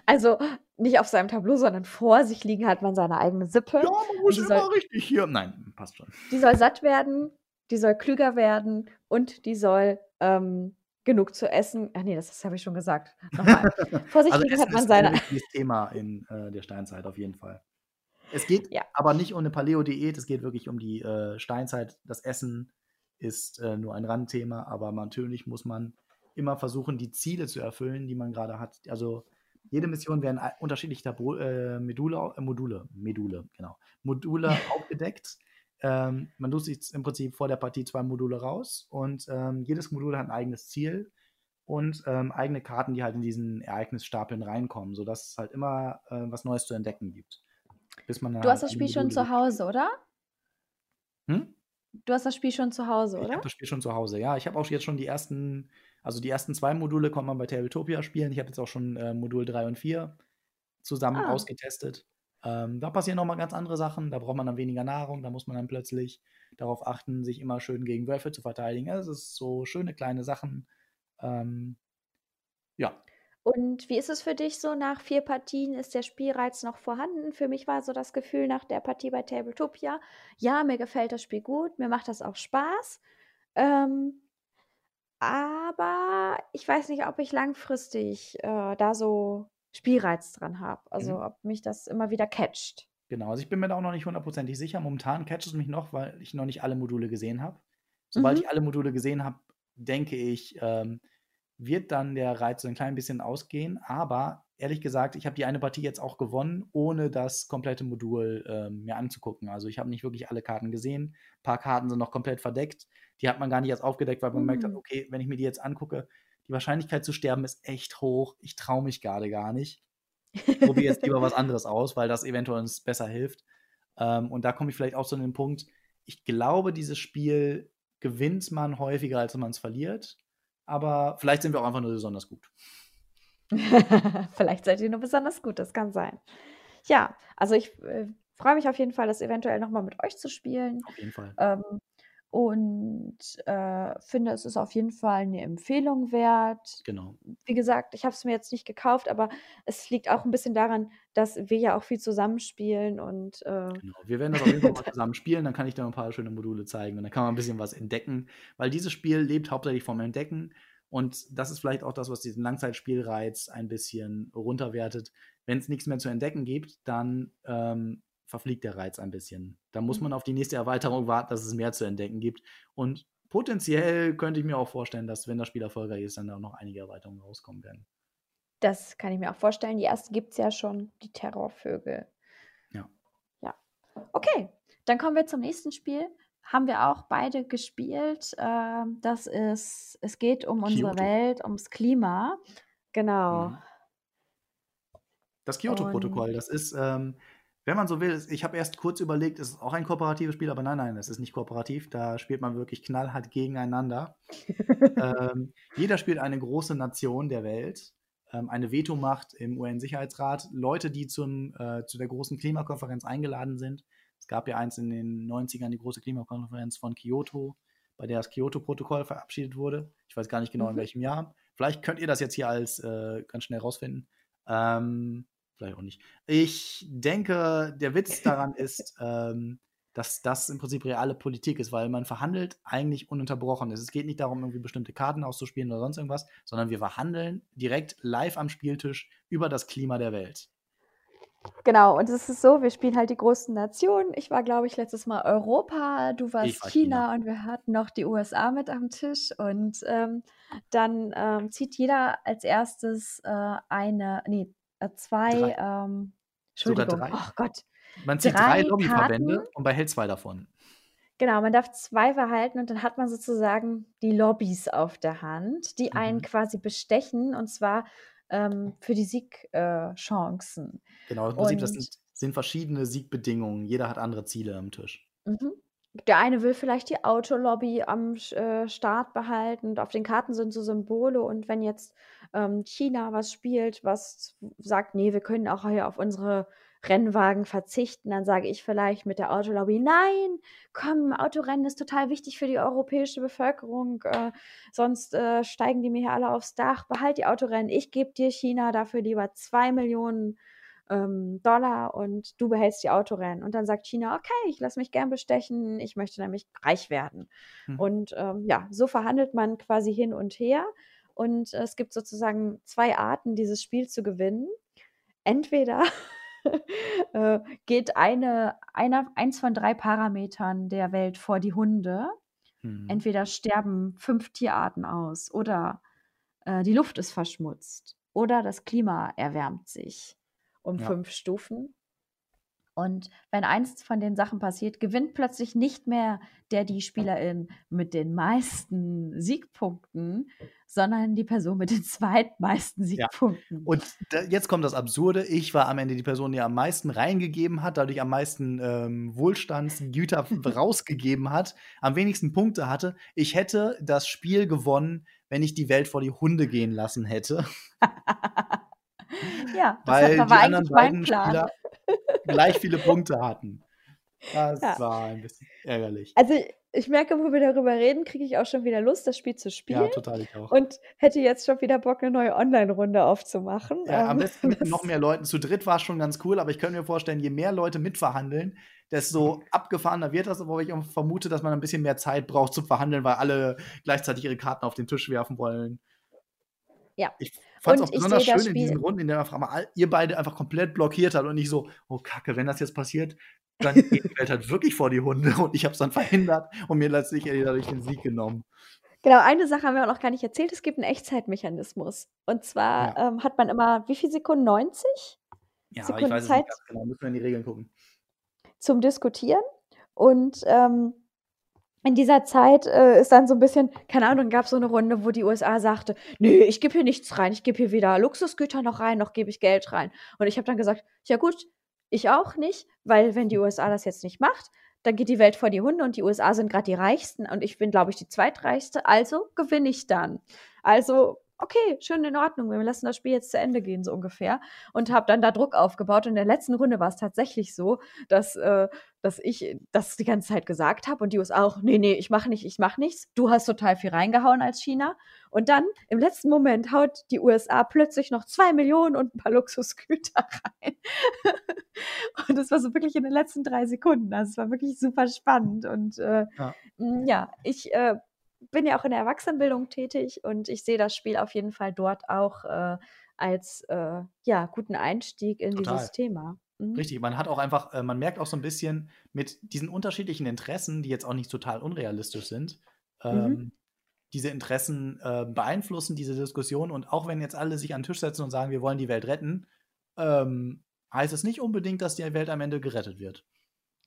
Also nicht auf seinem Tableau, sondern vor sich liegen hat man seine eigene Sippe. Ja, man muss immer soll- richtig hier. Nein, passt schon. Die soll satt werden, die soll klüger werden und die soll ähm, genug zu essen. Ach nee, das, das habe ich schon gesagt. Nochmal. Vor sich Also liegen hat man ist ein seine. wichtiges Thema in äh, der Steinzeit auf jeden Fall. Es geht Ja. aber nicht um eine Paleo-Diät, es geht wirklich um die äh, Steinzeit. Das Essen ist äh, nur ein Randthema, aber natürlich muss man immer versuchen, die Ziele zu erfüllen, die man gerade hat. Also jede Mission werden unterschiedliche äh, Module, au- äh, Module, Module, genau, Module aufgedeckt. Ähm, man tut sich im Prinzip vor der Partie zwei Module raus und ähm, jedes Modul hat ein eigenes Ziel und ähm, eigene Karten, die halt in diesen Ereignisstapeln reinkommen, sodass es halt immer äh, was Neues zu entdecken gibt. Bis man Du hast das Spiel schon Module zu Hause, oder? Hm? Du hast das Spiel schon zu Hause, Ich oder? habe das Spiel schon zu Hause, ja. Ich habe auch jetzt schon die ersten, also die ersten zwei Module konnte man bei Tabletopia spielen. Ich habe jetzt auch schon äh, Modul 3 und 4 zusammen Ah. ausgetestet. Ähm, da passieren nochmal ganz andere Sachen. Da braucht man dann weniger Nahrung. Da muss man dann plötzlich darauf achten, sich immer schön gegen Wölfe zu verteidigen. Das ist so schöne kleine Sachen. Ähm, ja. Und wie ist es für dich so nach vier Partien? Ist der Spielreiz noch vorhanden? Für mich war so das Gefühl nach der Partie bei Tabletopia, ja, mir gefällt das Spiel gut, mir macht das auch Spaß. Ähm, aber ich weiß nicht, ob ich langfristig äh, da so Spielreiz dran habe. Also Mhm. ob mich das immer wieder catcht. Genau, also ich bin mir da auch noch nicht hundertprozentig sicher. Momentan catcht es mich noch, weil ich noch nicht alle Module gesehen habe. Sobald Mhm. ich alle Module gesehen habe, denke ich, ähm, wird dann der Reiz so ein klein bisschen ausgehen. Aber ehrlich gesagt, ich habe die eine Partie jetzt auch gewonnen, ohne das komplette Modul ähm, mir anzugucken. Also ich habe nicht wirklich alle Karten gesehen. Ein paar Karten sind noch komplett verdeckt. Die hat man gar nicht erst aufgedeckt, weil man gemerkt hat, Mm. okay, wenn ich mir die jetzt angucke, die Wahrscheinlichkeit zu sterben ist echt hoch. Ich traue mich gerade gar nicht. Probiere jetzt lieber was anderes aus, weil das eventuell uns besser hilft. Ähm, und da komme ich vielleicht auch zu dem Punkt, ich glaube, dieses Spiel gewinnt man häufiger, als man es verliert. Aber vielleicht sind wir auch einfach nur besonders gut. Vielleicht seid ihr nur besonders gut, das kann sein. Ja, also ich äh, freue mich auf jeden Fall, das eventuell nochmal mit euch zu spielen. Auf jeden Fall. Ähm, und äh, finde, es ist auf jeden Fall eine Empfehlung wert. Genau. Wie gesagt, ich habe es mir jetzt nicht gekauft, aber es liegt auch ein bisschen daran, dass wir ja auch viel zusammenspielen und äh, Genau. Wir werden das auf jeden Fall mal zusammen spielen, dann kann ich dir ein paar schöne Module zeigen und dann kann man ein bisschen was entdecken, weil dieses Spiel lebt hauptsächlich vom Entdecken und das ist vielleicht auch das, was diesen Langzeitspielreiz ein bisschen runterwertet. Wenn es nichts mehr zu entdecken gibt, dann ähm, verfliegt der Reiz ein bisschen. Da muss man Mhm. auf die nächste Erweiterung warten, dass es mehr zu entdecken gibt und potenziell könnte ich mir auch vorstellen, dass wenn das Spiel erfolgreich ist, dann auch noch einige Erweiterungen rauskommen werden. das kann ich mir auch vorstellen. Die erste gibt es ja schon, die Terrorvögel. Ja. Ja. Okay, dann kommen wir zum nächsten Spiel. Haben wir auch beide gespielt. Ähm, das ist, es geht um unsere Kyoto. Welt, ums Klima. Genau. Mhm. Das Kyoto-Protokoll, das ist, ähm, wenn man so will, ich habe erst kurz überlegt, es ist auch ein kooperatives Spiel, aber nein, nein, es ist nicht kooperativ. Da spielt man wirklich knallhart gegeneinander. ähm, jeder spielt eine große Nation der Welt, ähm, eine Vetomacht im UN-Sicherheitsrat, Leute, die zum, äh, zu der großen Klimakonferenz eingeladen sind. Es gab ja eins in den 90ern, die große Klimakonferenz von Kyoto, bei der das Kyoto-Protokoll verabschiedet wurde. Ich weiß gar nicht genau, in Mhm. welchem Jahr. Vielleicht könnt ihr das jetzt hier als äh, ganz schnell rausfinden. Ähm, vielleicht auch nicht. Ich denke, der Witz daran ist, ähm, dass das im Prinzip reale Politik ist, weil man verhandelt eigentlich ununterbrochen. Es geht nicht darum, irgendwie bestimmte Karten auszuspielen oder sonst irgendwas, sondern wir verhandeln direkt live am Spieltisch über das Klima der Welt. Genau, und es ist so, wir spielen halt die großen Nationen. Ich war, glaube ich, letztes Mal Europa, du warst war China China. und wir hatten noch die USA mit am Tisch. Und ähm, dann ähm, zieht jeder als erstes äh, eine, nee, äh, zwei, ähm, Sogar Entschuldigung, drei. oh Gott. Man zieht drei, Drei Lobbyverbände und behält zwei davon. Genau, man darf zwei verhalten und dann hat man sozusagen die Lobbys auf der Hand, die einen Mhm. quasi bestechen und zwar ähm, für die Siegchancen. Äh. Genau, im Prinzip, das Und- sind, sind verschiedene Siegbedingungen. Jeder hat andere Ziele am Tisch. Mhm. Der eine will vielleicht die Autolobby am äh, Start behalten und auf den Karten sind so Symbole und wenn jetzt ähm, China was spielt, was sagt, nee, wir können auch hier auf unsere Rennwagen verzichten, dann sage ich vielleicht mit der Autolobby, nein, komm, Autorennen ist total wichtig für die europäische Bevölkerung, äh, sonst äh, steigen die mir hier alle aufs Dach, behalt die Autorennen, ich gebe dir China dafür lieber zwei Millionen ähm, Dollar und du behältst die Autorennen. Und dann sagt China, okay, ich lasse mich gern bestechen, ich möchte nämlich reich werden. Hm. Und ähm, ja, so verhandelt man quasi hin und her. Und es gibt sozusagen zwei Arten, dieses Spiel zu gewinnen. Entweder äh, geht eine, einer, eins von drei Parametern der Welt vor die Hunde. Hm. Entweder sterben fünf Tierarten aus oder äh, die Luft ist verschmutzt oder das Klima erwärmt sich um Ja. fünf Stufen. Und wenn eins von den Sachen passiert, gewinnt plötzlich nicht mehr der, die Spielerin mit den meisten Siegpunkten, sondern die Person mit den zweitmeisten Ja. Siegpunkten. Und da, jetzt kommt das Absurde. Ich war am Ende die Person, die am meisten reingegeben hat, dadurch am meisten ähm, Wohlstandsgüter rausgegeben hat, am wenigsten Punkte hatte. Ich hätte das Spiel gewonnen, wenn ich die Welt vor die Hunde gehen lassen hätte, ja, das weil war die anderen eigentlich mein beiden Plan. Spieler gleich viele Punkte hatten. Das Ja. war ein bisschen ärgerlich. Also ich merke, wo wir darüber reden, kriege ich auch schon wieder Lust, das Spiel zu Ja, spielen total, ich auch. und hätte jetzt schon wieder Bock, eine neue Online-Runde aufzumachen. Ja, am Ähm, besten mit noch mehr Leuten. Zu dritt war es schon ganz cool, aber ich könnte mir vorstellen, je mehr Leute mitverhandeln, desto abgefahrener wird das. Aber ich auch vermute, dass man ein bisschen mehr Zeit braucht zum Verhandeln, weil alle gleichzeitig ihre Karten auf den Tisch werfen wollen. Ja. Ich fand es auch besonders schön in diesen Runden, in denen einfach mal all- ihr beide einfach komplett blockiert habt und nicht so, oh Kacke, wenn das jetzt passiert, dann geht die Welt halt wirklich vor die Hunde und ich habe es dann verhindert und mir letztlich dadurch den Sieg genommen. Genau, eine Sache haben wir auch noch gar nicht erzählt. Es gibt einen Echtzeitmechanismus. Und zwar Ja. ähm, hat man immer, wie viele Sekunden? 90 Ja, aber ich Sekunden weiß es Zeit nicht ganz genau. Müssen wir in die Regeln gucken. zum Diskutieren. Und ähm, in dieser Zeit äh, ist dann so ein bisschen, keine Ahnung, gab es so eine Runde, wo die USA sagte, nee, ich gebe hier nichts rein, ich gebe hier weder Luxusgüter noch rein, noch gebe ich Geld rein. Und ich habe dann gesagt, ja gut, ich auch nicht, weil wenn die USA das jetzt nicht macht, dann geht die Welt vor die Hunde und die USA sind gerade die reichsten und ich bin, glaube ich, die zweitreichste, also gewinne ich dann. Also, okay, schön in Ordnung, wir lassen das Spiel jetzt zu Ende gehen, so ungefähr. Und habe dann da Druck aufgebaut. Und in der letzten Runde war es tatsächlich so, dass, äh, dass ich das die ganze Zeit gesagt habe und die USA auch, nee, nee, ich mache nicht, ich mache nichts. Du hast total viel reingehauen als China. Und dann im letzten Moment haut die USA plötzlich noch zwei Millionen und ein paar Luxusgüter rein. und das war so wirklich in den letzten drei Sekunden. Also es war wirklich super spannend. Und äh, Ja. ja, ich äh, bin ja auch in der Erwachsenenbildung tätig und ich sehe das Spiel auf jeden Fall dort auch äh, als äh, ja, guten Einstieg in Total. dieses Thema. Mhm. Richtig, man hat auch einfach, äh, man merkt auch so ein bisschen mit diesen unterschiedlichen Interessen, die jetzt auch nicht total unrealistisch sind, ähm, Mhm. diese Interessen äh, beeinflussen diese Diskussion und auch wenn jetzt alle sich an den Tisch setzen und sagen, wir wollen die Welt retten, ähm, heißt es nicht unbedingt, dass die Welt am Ende gerettet wird.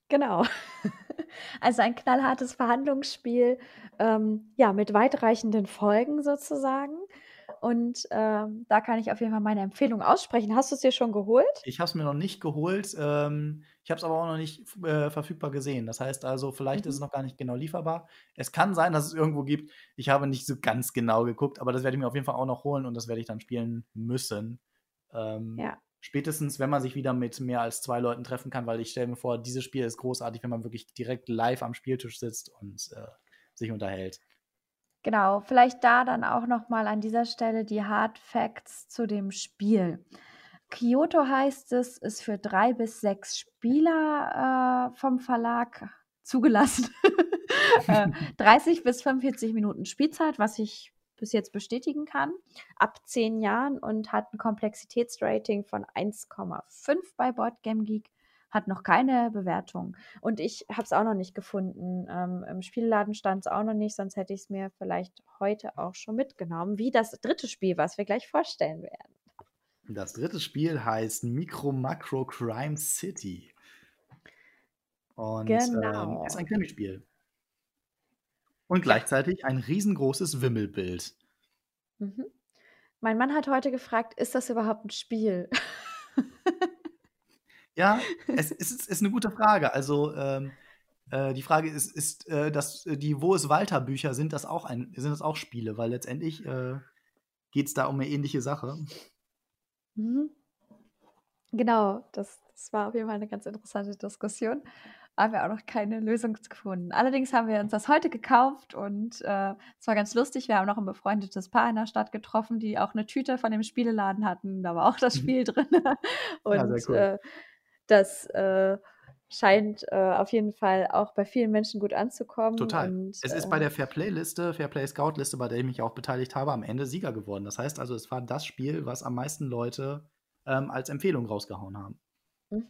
Genau. Also ein knallhartes Verhandlungsspiel, ähm, ja, mit weitreichenden Folgen sozusagen. Und ähm, da kann ich auf jeden Fall meine Empfehlung aussprechen. Hast du es dir schon geholt? Ich habe es mir noch nicht geholt, ähm, ich habe es aber auch noch nicht äh, verfügbar gesehen. Das heißt also, vielleicht ist es Mhm. noch gar nicht genau lieferbar. Es kann sein, dass es irgendwo gibt. Ich habe nicht so ganz genau geguckt, aber das werde ich mir auf jeden Fall auch noch holen und das werde ich dann spielen müssen. Ähm, Ja. Spätestens, wenn man sich wieder mit mehr als zwei Leuten treffen kann, weil ich stelle mir vor, dieses Spiel ist großartig, wenn man wirklich direkt live am Spieltisch sitzt und äh, sich unterhält. Genau, vielleicht da dann auch noch mal an dieser Stelle die Hard Facts zu dem Spiel. Kyoto heißt es, ist für drei bis sechs Spieler äh, vom Verlag zugelassen. äh, 30 bis 45 Minuten Spielzeit, was ich bis jetzt bestätigen kann, ab zehn Jahren und hat ein Komplexitätsrating von 1,5 bei Boardgame Geek, hat noch keine Bewertung. Und ich habe es auch noch nicht gefunden. Ähm, Im Spielladen stand es auch noch nicht, sonst hätte ich es mir vielleicht heute auch schon mitgenommen, wie das dritte Spiel, was wir gleich vorstellen werden. Das dritte Spiel heißt Micro Macro Crime City. Und ähm, Genau. ist ein Krimispiel. Und gleichzeitig ein riesengroßes Wimmelbild. Mhm. Mein Mann hat heute gefragt, ist das überhaupt ein Spiel? Ja, es, ist, ist eine gute Frage. Also ähm, äh, die Frage ist, ist äh, dass äh, die Wo ist Walter Bücher sind das auch ein, sind das auch Spiele, weil letztendlich äh, geht es da um eine ähnliche Sache. Mhm. Genau, das, das war auf jeden Fall eine ganz interessante Diskussion. Haben wir auch noch keine Lösung gefunden. Allerdings haben wir uns das heute gekauft und äh, es war ganz lustig. Wir haben noch ein befreundetes Paar in der Stadt getroffen, die auch eine Tüte von dem Spieleladen hatten. Da war auch das Mhm. Spiel drin. Und Ja, cool. äh, das äh, scheint äh, auf jeden Fall auch bei vielen Menschen gut anzukommen. Total. Und, Es ist bei äh, der Fairplay-Liste, Fairplay-Scout-Liste, bei der ich mich auch beteiligt habe, am Ende Sieger geworden. Das heißt also, es war das Spiel, was am meisten Leute ähm, als Empfehlung rausgehauen haben. Mhm.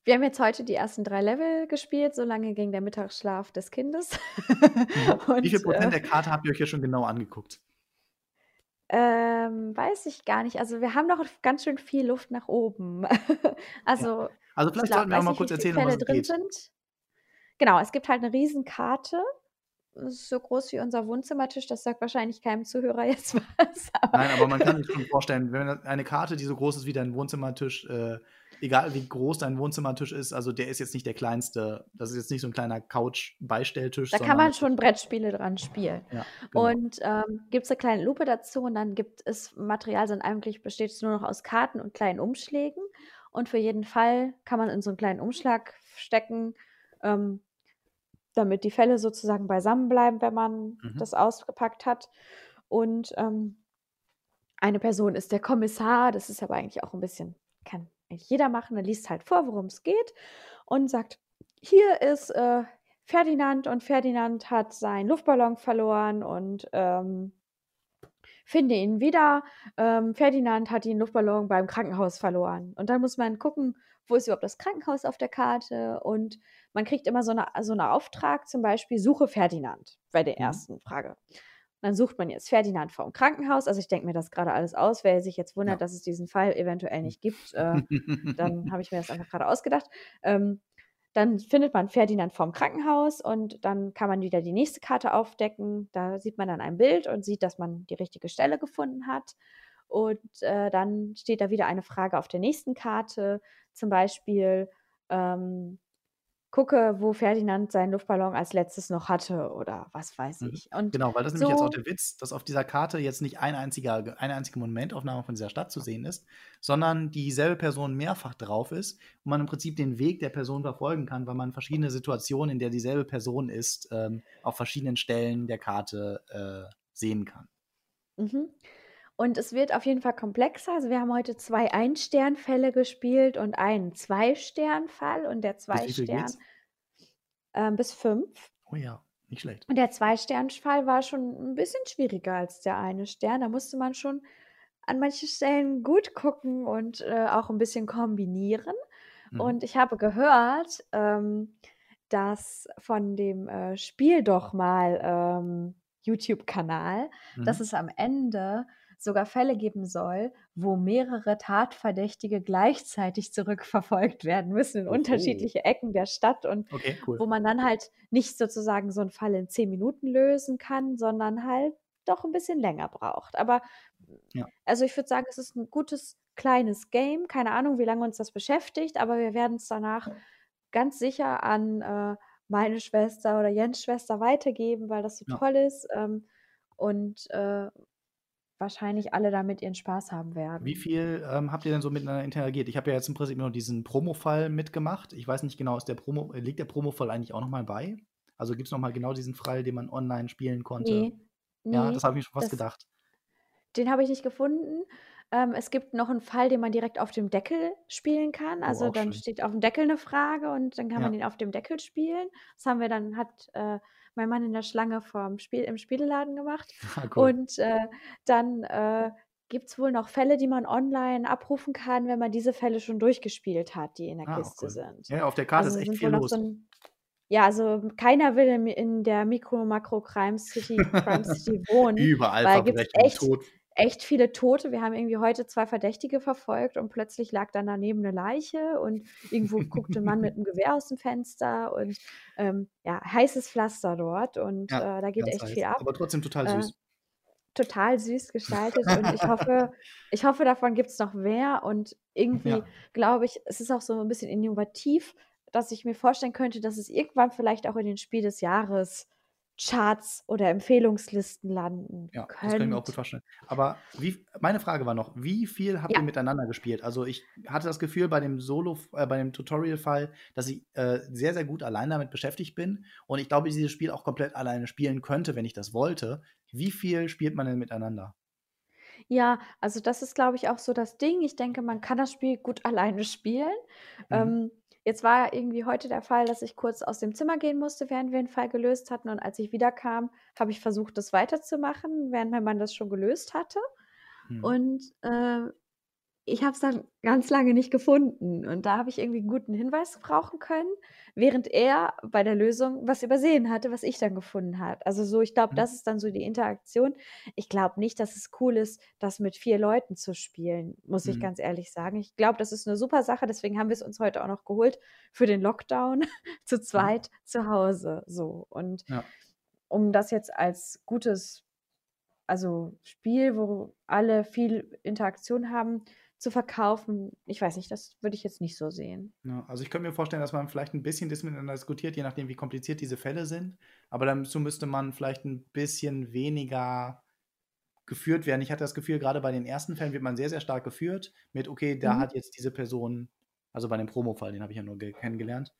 Ja, wir haben jetzt heute die ersten drei Level gespielt. So lange ging der Mittagsschlaf des Kindes. Wie viel Und, Prozent äh, der Karte habt ihr euch hier schon genau angeguckt? Ähm, weiß ich gar nicht. Also wir haben noch ganz schön viel Luft nach oben. also Also ich vielleicht glaub, sollten wir auch mal kurz erzählen, was Fälle es drin geht. sind. Genau, es gibt halt eine Riesenkarte. So groß wie unser Wohnzimmertisch. Das sagt wahrscheinlich keinem Zuhörer jetzt was. Aber Nein, aber man kann sich schon vorstellen, wenn eine Karte, die so groß ist wie dein Wohnzimmertisch, äh, egal wie groß dein Wohnzimmertisch ist, also der ist jetzt nicht der kleinste, das ist jetzt nicht so ein kleiner Couch-Beistelltisch, da kann man schon Brettspiele dran spielen. ja, genau. Und ähm, gibt es eine kleine Lupe dazu und dann gibt es Material, sind eigentlich besteht es nur noch aus Karten und kleinen Umschlägen. Und für jeden Fall kann man in so einen kleinen Umschlag stecken. Ähm, damit die Fälle sozusagen beisammen bleiben, wenn man Mhm. das ausgepackt hat. Und ähm, eine Person ist der Kommissar, das ist aber eigentlich auch ein bisschen, kann jeder machen, er liest halt vor, worum es geht und sagt, hier ist äh, Ferdinand und Ferdinand hat seinen Luftballon verloren und ähm, finde ihn wieder. Ähm, Ferdinand hat den Luftballon beim Krankenhaus verloren. Und dann muss man gucken, wo ist überhaupt das Krankenhaus auf der Karte und man kriegt immer so eine, so eine Auftrag, zum Beispiel Suche Ferdinand bei der Mhm. ersten Frage. Dann sucht man jetzt Ferdinand vor dem Krankenhaus. Also ich denke mir das gerade alles aus. Wer sich jetzt wundert, Ja. dass es diesen Fall eventuell nicht gibt, äh, dann habe ich mir das einfach gerade ausgedacht. Ähm, dann findet man Ferdinand vorm Krankenhaus und dann kann man wieder die nächste Karte aufdecken. Da sieht man dann ein Bild und sieht, dass man die richtige Stelle gefunden hat. Und äh, dann steht da wieder eine Frage auf der nächsten Karte, zum Beispiel, ähm, gucke, wo Ferdinand seinen Luftballon als letztes noch hatte oder was weiß Mhm. ich. Und Genau, weil das ist nämlich jetzt auch so, der Witz, dass auf dieser Karte jetzt nicht ein einziger, eine einzige Momentaufnahme von dieser Stadt zu sehen ist, sondern dieselbe Person mehrfach drauf ist und man im Prinzip den Weg der Person verfolgen kann, weil man verschiedene Situationen, in der dieselbe Person ist, ähm, auf verschiedenen Stellen der Karte äh, sehen kann. mhm. Und es wird auf jeden Fall komplexer. Also wir haben heute zwei Ein-Stern-Fälle gespielt und einen Zwei-Stern-Fall und der Zwei-Stern ähm, bis fünf. Oh ja, nicht schlecht. Und der Zwei-Stern-Fall war schon ein bisschen schwieriger als der eine Stern. Da musste man schon an manchen Stellen gut gucken und äh, auch ein bisschen kombinieren. Mhm. Und ich habe gehört, ähm, dass von dem äh, Spiel doch mal ähm, YouTube-Kanal, dass Mhm. es am Ende sogar Fälle geben soll, wo mehrere Tatverdächtige gleichzeitig zurückverfolgt werden müssen in Oho. unterschiedliche Ecken der Stadt und Okay, cool. wo man dann halt nicht sozusagen so einen Fall in zehn Minuten lösen kann, sondern halt doch ein bisschen länger braucht. Aber Ja. also ich würde sagen, es ist ein gutes kleines Game. Keine Ahnung, wie lange uns das beschäftigt, aber wir werden es danach ganz sicher an äh, meine Schwester oder Jens Schwester weitergeben, weil das so Ja. toll ist ähm, und äh, wahrscheinlich alle damit ihren Spaß haben Wie werden. viel ähm, habt ihr denn so miteinander interagiert? Ich habe ja jetzt im Prinzip nur diesen Promo-Fall mitgemacht. Ich weiß nicht genau, ist der Promo, liegt der Promo-Fall eigentlich auch nochmal bei? Also gibt es nochmal genau diesen Fall, den man online spielen konnte? Nee, Ja, nee, das habe ich mir schon fast das, gedacht. den habe ich nicht gefunden. Ähm, es gibt noch einen Fall, den man direkt auf dem Deckel spielen kann. Oh, Also auch dann schön. steht auf dem Deckel eine Frage und dann kann man Ja. den auf dem Deckel spielen. Das haben wir dann, hat äh, mein Mann in der Schlange vom Spiel, im Spieleladen gemacht. Ah, cool. Und äh, dann äh, gibt es wohl noch Fälle, die man online abrufen kann, wenn man diese Fälle schon durchgespielt hat, die in der Ah, Kiste cool. sind. Ja, auf der Karte Also ist echt viel los. so ein, ja, also keiner will in, in der Mikro-Makro-Crime City, Crime City wohnen, Überall weil Verbrechen, echt, Tod. Echt viele Tote. Wir haben irgendwie heute zwei Verdächtige verfolgt und plötzlich lag dann daneben eine Leiche und irgendwo guckte ein Mann mit einem Gewehr aus dem Fenster und ähm, ja, heißes Pflaster dort und Ja, äh, da geht echt heiß. viel ab. Aber trotzdem total Äh, süß. total süß gestaltet und ich hoffe, ich hoffe, davon gibt es noch mehr und irgendwie Ja. glaube ich, es ist auch so ein bisschen innovativ, dass ich mir vorstellen könnte, dass es irgendwann vielleicht auch in den Spiel des Jahres Charts oder Empfehlungslisten landen Ja, das kann ich mir auch gut vorstellen. Aber wie, meine Frage war noch, wie viel habt Ja, ihr miteinander gespielt? Also ich hatte das Gefühl bei dem Solo, äh, bei dem Tutorial-Fall, dass ich äh, sehr, sehr gut allein damit beschäftigt bin und ich glaube, ich dieses Spiel auch komplett alleine spielen könnte, wenn ich das wollte. Wie viel spielt man denn miteinander? ja, also das ist, glaube ich, auch so das Ding. Ich denke, man kann das Spiel gut alleine spielen. Mhm. Ähm, jetzt war irgendwie heute der Fall, dass ich kurz aus dem Zimmer gehen musste, während wir den Fall gelöst hatten. Und als ich wiederkam, habe ich versucht, das weiterzumachen, während mein Mann das schon gelöst hatte. Mhm. Und äh, ich habe es dann ganz lange nicht gefunden. Und da habe ich irgendwie einen guten Hinweis brauchen können, während er bei der Lösung was übersehen hatte, was ich dann gefunden habe. Also so, ich glaube, Mhm. das ist dann so die Interaktion. Ich glaube nicht, dass es cool ist, das mit vier Leuten zu spielen, muss ich Mhm. ganz ehrlich sagen. Ich glaube, das ist eine super Sache. Deswegen haben wir es uns heute auch noch geholt für den Lockdown zu Mhm. zweit zu Hause. So. Und Ja. um das jetzt als gutes also Spiel, wo alle viel Interaktion haben, zu verkaufen, ich weiß nicht, das würde ich jetzt nicht so sehen. Ja, also ich könnte mir vorstellen, dass man vielleicht ein bisschen das miteinander diskutiert, je nachdem, wie kompliziert diese Fälle sind. Aber dazu müsste man vielleicht ein bisschen weniger geführt werden. Ich hatte das Gefühl, gerade bei den ersten Fällen wird man sehr, sehr stark geführt mit, okay, da Mhm. hat jetzt diese Person, also bei dem Promo-Fall, den habe ich ja nur ge- kennengelernt,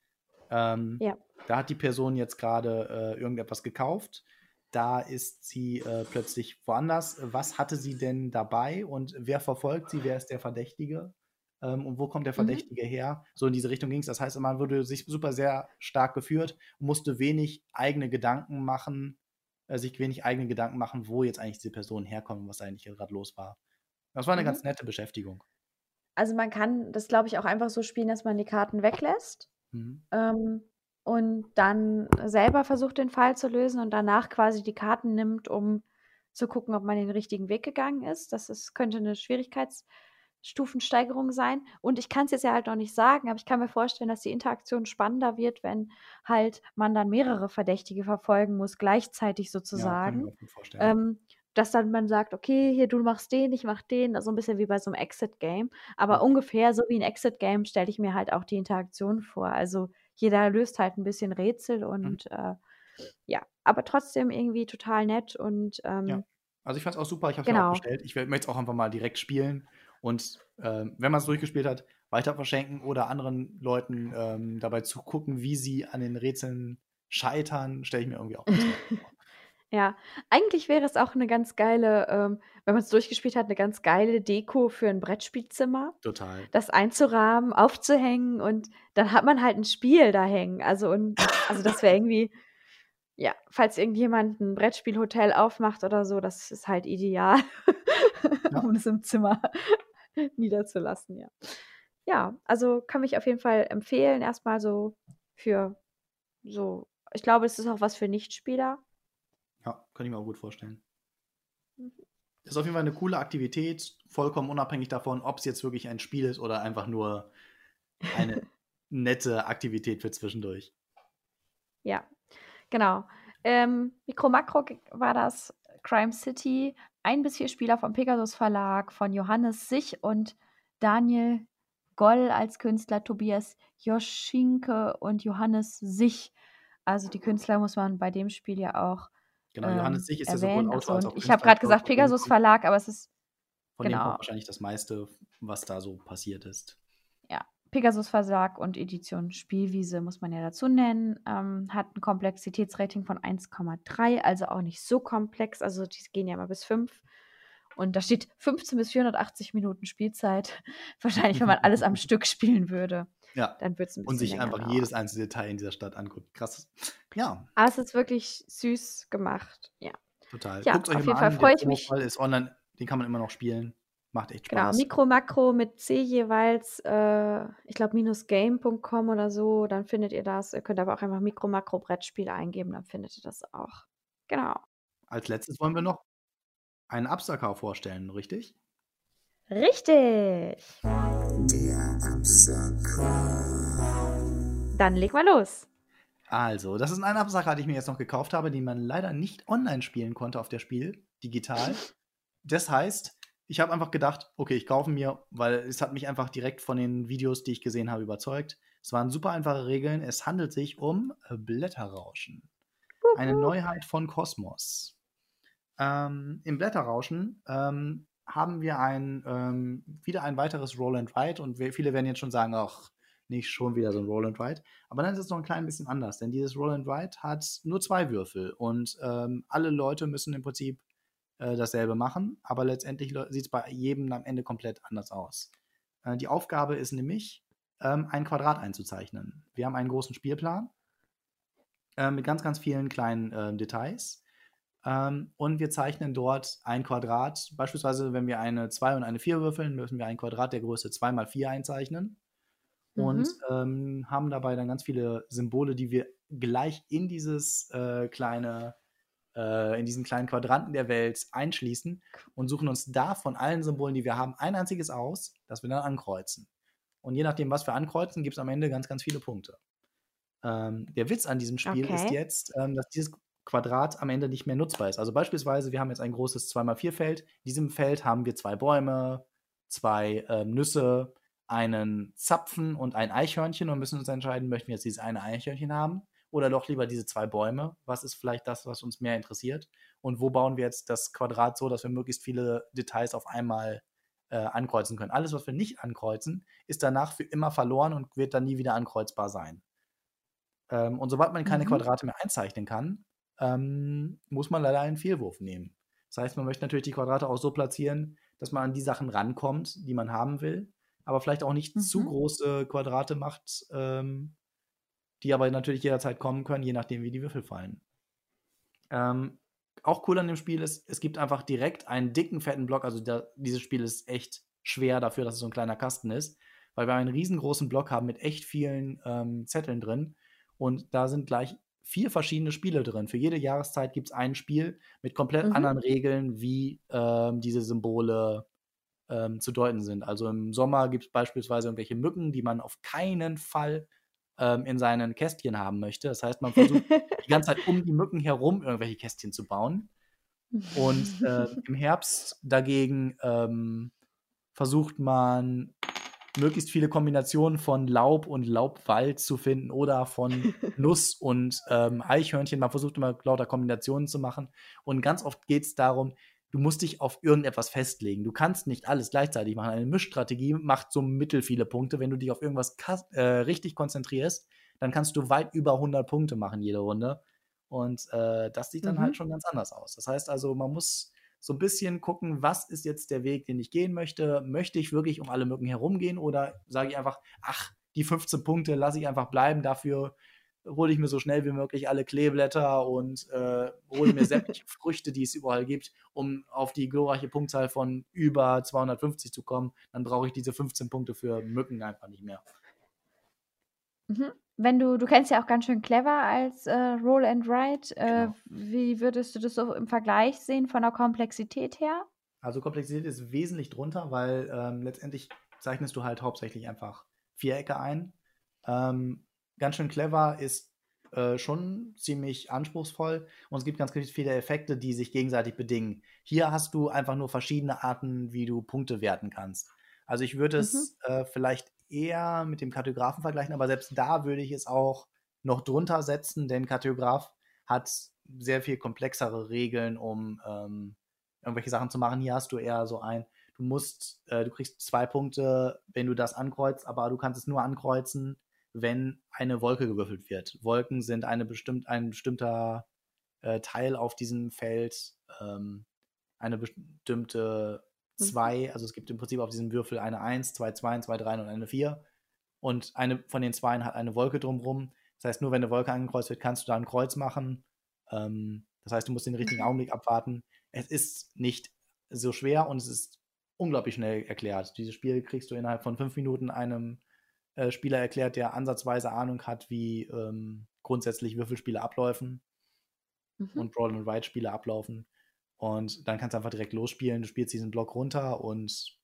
Ähm, Ja. Da hat die Person jetzt gerade äh, irgendetwas gekauft. Da ist sie äh, plötzlich woanders. Was hatte sie denn dabei und wer verfolgt sie? Wer ist der Verdächtige? Ähm, und wo kommt der Mhm. Verdächtige her? So in diese Richtung ging es. Das heißt, man wurde sich super sehr stark geführt und musste wenig eigene Gedanken machen, äh, sich wenig eigene Gedanken machen, wo jetzt eigentlich diese Person herkommt und was eigentlich gerade los war. Das war eine Mhm. ganz nette Beschäftigung. Also man kann das, glaube ich, auch einfach so spielen, dass man die Karten weglässt Mhm. ähm, und dann selber versucht, den Fall zu lösen und danach quasi die Karten nimmt, um zu gucken, ob man den richtigen Weg gegangen ist. Das ist, könnte eine Schwierigkeitsstufensteigerung sein. Und ich kann es jetzt ja halt noch nicht sagen, aber ich kann mir vorstellen, dass die Interaktion spannender wird, wenn halt man dann mehrere Verdächtige verfolgen muss, gleichzeitig Ja, kann ich sozusagen. vorstellen. Ähm, dass dann man sagt, okay, hier, du machst den, ich mach den, also ein bisschen wie bei so einem Exit-Game. Aber ungefähr so wie ein Exit-Game stelle ich mir halt auch die Interaktion vor. Also jeder löst halt ein bisschen Rätsel Mhm. und äh, ja, aber trotzdem irgendwie total nett und Ja. ähm, Also ich fand es auch super, ich habe es mir auch genau. bestellt. Ich möchte es auch einfach mal direkt spielen und ähm, wenn man es durchgespielt hat, weiter verschenken oder anderen Leuten ähm, dabei zugucken, wie sie an den Rätseln scheitern, stelle ich mir irgendwie auch vor. Ja, eigentlich wäre es auch eine ganz geile, ähm, wenn man es durchgespielt hat, eine ganz geile Deko für ein Brettspielzimmer, Total. das einzurahmen, aufzuhängen und dann hat man halt ein Spiel da hängen. Also und also das wäre irgendwie ja, falls irgendjemand ein Brettspielhotel aufmacht oder so, das ist halt ideal, Ja. um es im Zimmer niederzulassen, ja. Ja, also kann ich auf jeden Fall empfehlen, erstmal so für so ich glaube, es ist auch was für Nichtspieler. Ja, kann ich mir auch gut vorstellen. Mhm. Das ist auf jeden Fall eine coole Aktivität, vollkommen unabhängig davon, ob es jetzt wirklich ein Spiel ist oder einfach nur eine nette Aktivität für zwischendurch. Ja, genau. Ähm, Mikro Makro war das Crime City. Ein bis vier Spieler vom Pegasus Verlag, von Johannes Sich und Daniel Goll als Künstler, Tobias Joschinke und Johannes Sich. Also die Künstler muss man bei dem Spiel ja auch Genau, Johannes ähm, Sich ist ja sowohl. Autor Achso, als auch ich habe gerade gesagt Pegasus Verlag, aber es ist von dem kommt genau, wahrscheinlich das meiste, was da so passiert ist. ja, Pegasus Verlag und Edition Spielwiese muss man ja dazu nennen. Ähm, hat ein Komplexitätsrating von 1,3, also auch nicht so komplex. Also die gehen ja immer bis 5. Und da steht 15 bis 480 Minuten Spielzeit. Wahrscheinlich, wenn man alles am Stück spielen würde, Ja, dann würde es ein und bisschen sich länger einfach dauern. jedes einzelne Detail in dieser Stadt anguckt. Krass. Ja, Aber es ist wirklich süß gemacht. Ja, total. ja Guckt euch auf jeden Fall freue ich mich. Ist online, den kann man immer noch spielen. Macht echt Genau, Spaß. Mikro, Makro mit C jeweils, äh, ich glaube, minusgame.com oder so, dann findet ihr das. Ihr könnt aber auch einfach Mikro, Makro Brettspiele eingeben, dann findet ihr das auch. Genau. Als letztes wollen wir noch einen Absacker vorstellen, richtig? Richtig. Dann leg mal los. Also, das ist ein Absacker, den ich mir jetzt noch gekauft habe, den man leider nicht online spielen konnte auf der Spiel, digital. Das heißt, ich habe einfach gedacht, okay, ich kaufe mir, weil es hat mich einfach direkt von den Videos, die ich gesehen habe, überzeugt. Es waren super einfache Regeln. Es handelt sich um Blätterrauschen. Eine. Neuheit von Kosmos. Ähm, Im Blätterrauschen ähm, haben wir ein, ähm, wieder ein weiteres Roll and Ride und viele werden jetzt schon sagen, ach, nicht schon wieder so ein Roll and Ride. Aber dann ist es noch ein klein bisschen anders, denn dieses Roll and Ride hat nur zwei Würfel und ähm, alle Leute müssen im Prinzip äh, dasselbe machen, aber letztendlich sieht es bei jedem am Ende komplett anders aus. Äh, die Aufgabe ist nämlich, ähm, ein Quadrat einzuzeichnen. Wir haben einen großen Spielplan äh, mit ganz, ganz vielen kleinen äh, Details. Ähm, und wir zeichnen dort ein Quadrat. Beispielsweise, wenn wir eine 2 und eine 4 würfeln, müssen wir ein Quadrat der Größe 2 mal 4 einzeichnen. Und Mhm. ähm, haben dabei dann ganz viele Symbole, die wir gleich in dieses äh, kleine, äh, in diesen kleinen Quadranten der Welt einschließen und suchen uns da von allen Symbolen, die wir haben, ein einziges aus, das wir dann ankreuzen. Und je nachdem, was wir ankreuzen, gibt es am Ende ganz, ganz viele Punkte. Ähm, der Witz an diesem Spiel ist Okay. jetzt, ähm, dass dieses Quadrat am Ende nicht mehr nutzbar ist. Also beispielsweise, wir haben jetzt ein großes 2x4-Feld. In diesem Feld haben wir zwei Bäume, zwei ähm, Nüsse, einen Zapfen und ein Eichhörnchen und müssen uns entscheiden, möchten wir jetzt dieses eine Eichhörnchen haben oder doch lieber diese zwei Bäume? Was ist vielleicht das, was uns mehr interessiert? Und wo bauen wir jetzt das Quadrat so, dass wir möglichst viele Details auf einmal äh, ankreuzen können? Alles, was wir nicht ankreuzen, ist danach für immer verloren und wird dann nie wieder ankreuzbar sein. Ähm, und sobald man keine Mhm. Quadrate mehr einzeichnen kann, ähm, muss man leider einen Fehlwurf nehmen. Das heißt, man möchte natürlich die Quadrate auch so platzieren, dass man an die Sachen rankommt, die man haben will, aber vielleicht auch nicht zu Mhm. große Quadrate macht, ähm, die aber natürlich jederzeit kommen können, je nachdem, wie die Würfel fallen. Ähm, auch cool an dem Spiel ist, es gibt einfach direkt einen dicken, fetten Block. Also da, dieses Spiel ist echt schwer dafür, dass es so ein kleiner Kasten ist, weil wir einen riesengroßen Block haben mit echt vielen ähm, Zetteln drin. Und da sind gleich vier verschiedene Spiele drin. Für jede Jahreszeit gibt es ein Spiel mit komplett Mhm. anderen Regeln, wie ähm, diese Symbole ähm, zu deuten sind. Also im Sommer gibt es beispielsweise irgendwelche Mücken, die man auf keinen Fall ähm, in seinen Kästchen haben möchte. Das heißt, man versucht die ganze Zeit um die Mücken herum irgendwelche Kästchen zu bauen. Und äh, im Herbst dagegen ähm, versucht man möglichst viele Kombinationen von Laub und Laubwald zu finden oder von Nuss und ähm, Eichhörnchen. Man versucht immer lauter Kombinationen zu machen. Und ganz oft geht es darum, du musst dich auf irgendetwas festlegen. Du kannst nicht alles gleichzeitig machen. Eine Mischstrategie macht so mittel viele Punkte. Wenn du dich auf irgendwas äh, richtig konzentrierst, dann kannst du weit über 100 Punkte machen jede Runde. Und äh, das sieht dann Mhm. halt schon ganz anders aus. Das heißt also, man muss so ein bisschen gucken, was ist jetzt der Weg, den ich gehen möchte. Möchte ich wirklich um alle Mücken herumgehen oder sage ich einfach, ach, die 15 Punkte lasse ich einfach bleiben, dafür hole ich mir so schnell wie möglich alle Kleeblätter und äh, hole mir sämtliche Früchte, die es überall gibt, um auf die glorreiche Punktzahl von über 250 zu kommen. Dann brauche ich diese 15 Punkte für Mücken einfach nicht mehr. Mhm. Wenn du, du kennst ja auch ganz schön clever als äh, Roll and Write. Äh, Genau. Wie würdest du das so im Vergleich sehen von der Komplexität her? Also Komplexität ist wesentlich drunter, weil ähm, letztendlich zeichnest du halt hauptsächlich einfach Vierecke ein. Ähm, ganz schön clever ist äh, schon ziemlich anspruchsvoll und es gibt ganz viele Effekte, die sich gegenseitig bedingen. Hier hast du einfach nur verschiedene Arten, wie du Punkte werten kannst. Also ich würde Mhm. es äh, vielleicht eher mit dem Kartografen vergleichen, aber selbst da würde ich es auch noch drunter setzen, denn Kartograf hat sehr viel komplexere Regeln, um ähm, irgendwelche Sachen zu machen. Hier hast du eher so ein, du musst, äh, du kriegst zwei Punkte, wenn du das ankreuzt, aber du kannst es nur ankreuzen, wenn eine Wolke gewürfelt wird. Wolken sind eine bestimmt, ein bestimmter äh, Teil auf diesem Feld, ähm, eine bestimmte Mhm. 2, also es gibt im Prinzip auf diesem Würfel eine 1, zwei 2, zwei 3 und eine 4. Und eine von den Zweien hat eine Wolke drumrum. Das heißt, nur wenn eine Wolke angekreuzt wird, kannst du da ein Kreuz machen. Ähm, das heißt, du musst den richtigen. Augenblick abwarten. Es ist nicht so schwer und es ist unglaublich schnell erklärt. Dieses Spiel kriegst du innerhalb von fünf Minuten einem äh, Spieler erklärt, der ansatzweise Ahnung hat, wie ähm, grundsätzlich Würfelspiele ablaufen Mhm. und Brawl and Ride Spiele ablaufen. Und dann kannst du einfach direkt losspielen. Du spielst diesen Block runter und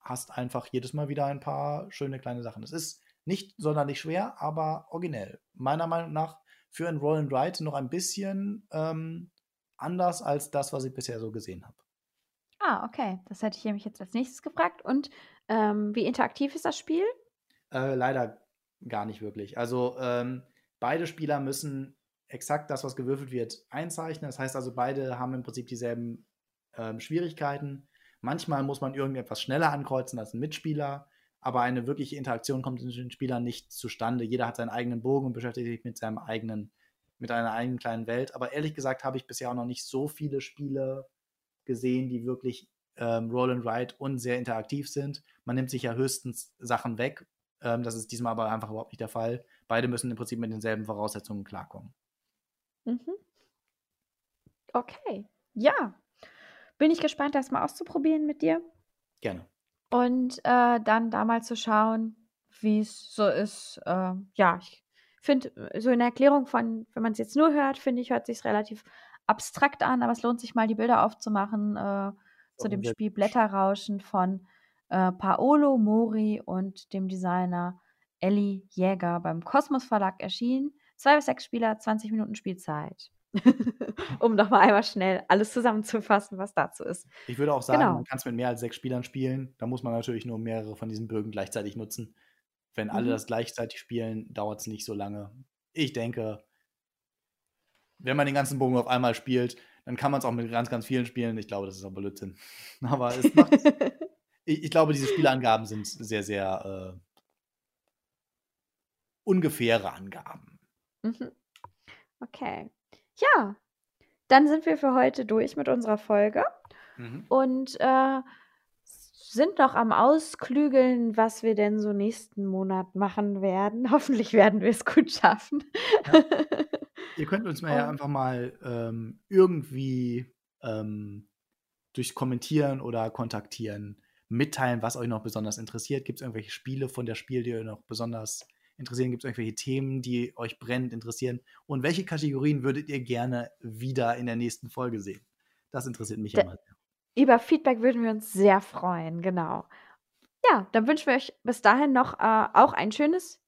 hast einfach jedes Mal wieder ein paar schöne kleine Sachen. Es ist nicht sonderlich schwer, aber originell. Meiner Meinung nach für ein Roll and Ride noch ein bisschen ähm, anders als das, was ich bisher so gesehen habe. Ah, okay. Das hätte ich nämlich jetzt als nächstes gefragt. Und ähm, wie interaktiv ist das Spiel? Äh, leider gar nicht wirklich. Also ähm, beide Spieler müssen exakt das, was gewürfelt wird, einzeichnen. Das heißt also, beide haben im Prinzip dieselben ähm, Schwierigkeiten. Manchmal muss man irgendetwas schneller ankreuzen als ein Mitspieler, aber eine wirkliche Interaktion kommt zwischen den Spielern nicht zustande. Jeder hat seinen eigenen Bogen und beschäftigt sich mit seinem eigenen, mit einer eigenen kleinen Welt. Aber ehrlich gesagt habe ich bisher auch noch nicht so viele Spiele gesehen, die wirklich ähm, Roll and Ride und sehr interaktiv sind. Man nimmt sich ja höchstens Sachen weg. Ähm, das ist diesmal aber einfach überhaupt nicht der Fall. Beide müssen im Prinzip mit denselben Voraussetzungen klarkommen. Mhm. Okay. Ja. Bin ich gespannt, das mal auszuprobieren mit dir. Gerne. Und äh, dann da mal zu schauen, wie es so ist. Äh, ja, ich finde, so in der Erklärung von, wenn man es jetzt nur hört, finde ich, hört sich relativ abstrakt an, aber es lohnt sich mal, die Bilder aufzumachen äh, zu dem Spiel. Blätterrauschen von äh, Paolo Mori und dem Designer Ellie Jäger beim Kosmos Verlag erschienen. Zwei bis sechs Spieler, 20 Minuten Spielzeit. um noch mal einmal schnell alles zusammenzufassen, was dazu ist. Ich würde auch sagen, Genau. man kann es mit mehr als sechs Spielern spielen. Da muss man natürlich nur mehrere von diesen Bögen gleichzeitig nutzen. Wenn alle Mhm. das gleichzeitig spielen, dauert es nicht so lange. Ich denke, wenn man den ganzen Bogen auf einmal spielt, dann kann man es auch mit ganz, ganz vielen spielen. Ich glaube, das ist auch Blödsinn. Aber es macht, ich, ich glaube, diese Spielangaben sind sehr, sehr äh, ungefähre Angaben. Mhm. Okay. Ja, dann sind wir für heute durch mit unserer Folge Mhm. und äh, sind noch am Ausklügeln, was wir denn so nächsten Monat machen werden. Hoffentlich werden wir es gut schaffen. Ja. Ihr könnt uns mal ja einfach mal ähm, irgendwie ähm, durch Kommentieren oder Kontaktieren mitteilen, was euch noch besonders interessiert. Gibt es irgendwelche Spiele von der Spiel, die euch noch besonders interessieren? Gibt es irgendwelche Themen, die euch brennend interessieren? Und welche Kategorien würdet ihr gerne wieder in der nächsten Folge sehen? Das interessiert mich Da- immer sehr. Über Feedback würden wir uns sehr freuen, genau. Ja, dann wünschen wir euch bis dahin noch äh, auch ein schönes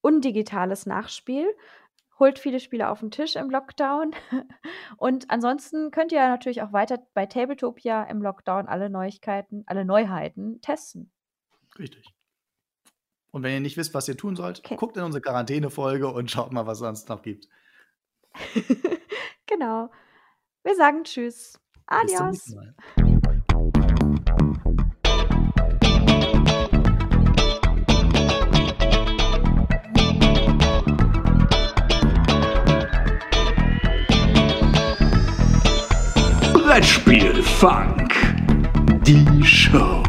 undigitales Nachspiel. Holt viele Spiele auf den Tisch im Lockdown. Und ansonsten könnt ihr natürlich auch weiter bei Tabletopia im Lockdown alle Neuigkeiten, alle Neuheiten testen. Richtig. Und wenn ihr nicht wisst, was ihr tun sollt, Okay. guckt in unsere Quarantäne-Folge und schaut mal, was es sonst noch gibt. genau. Wir sagen Tschüss. Bis zum Adios. Brettspiel Funk. Die Show.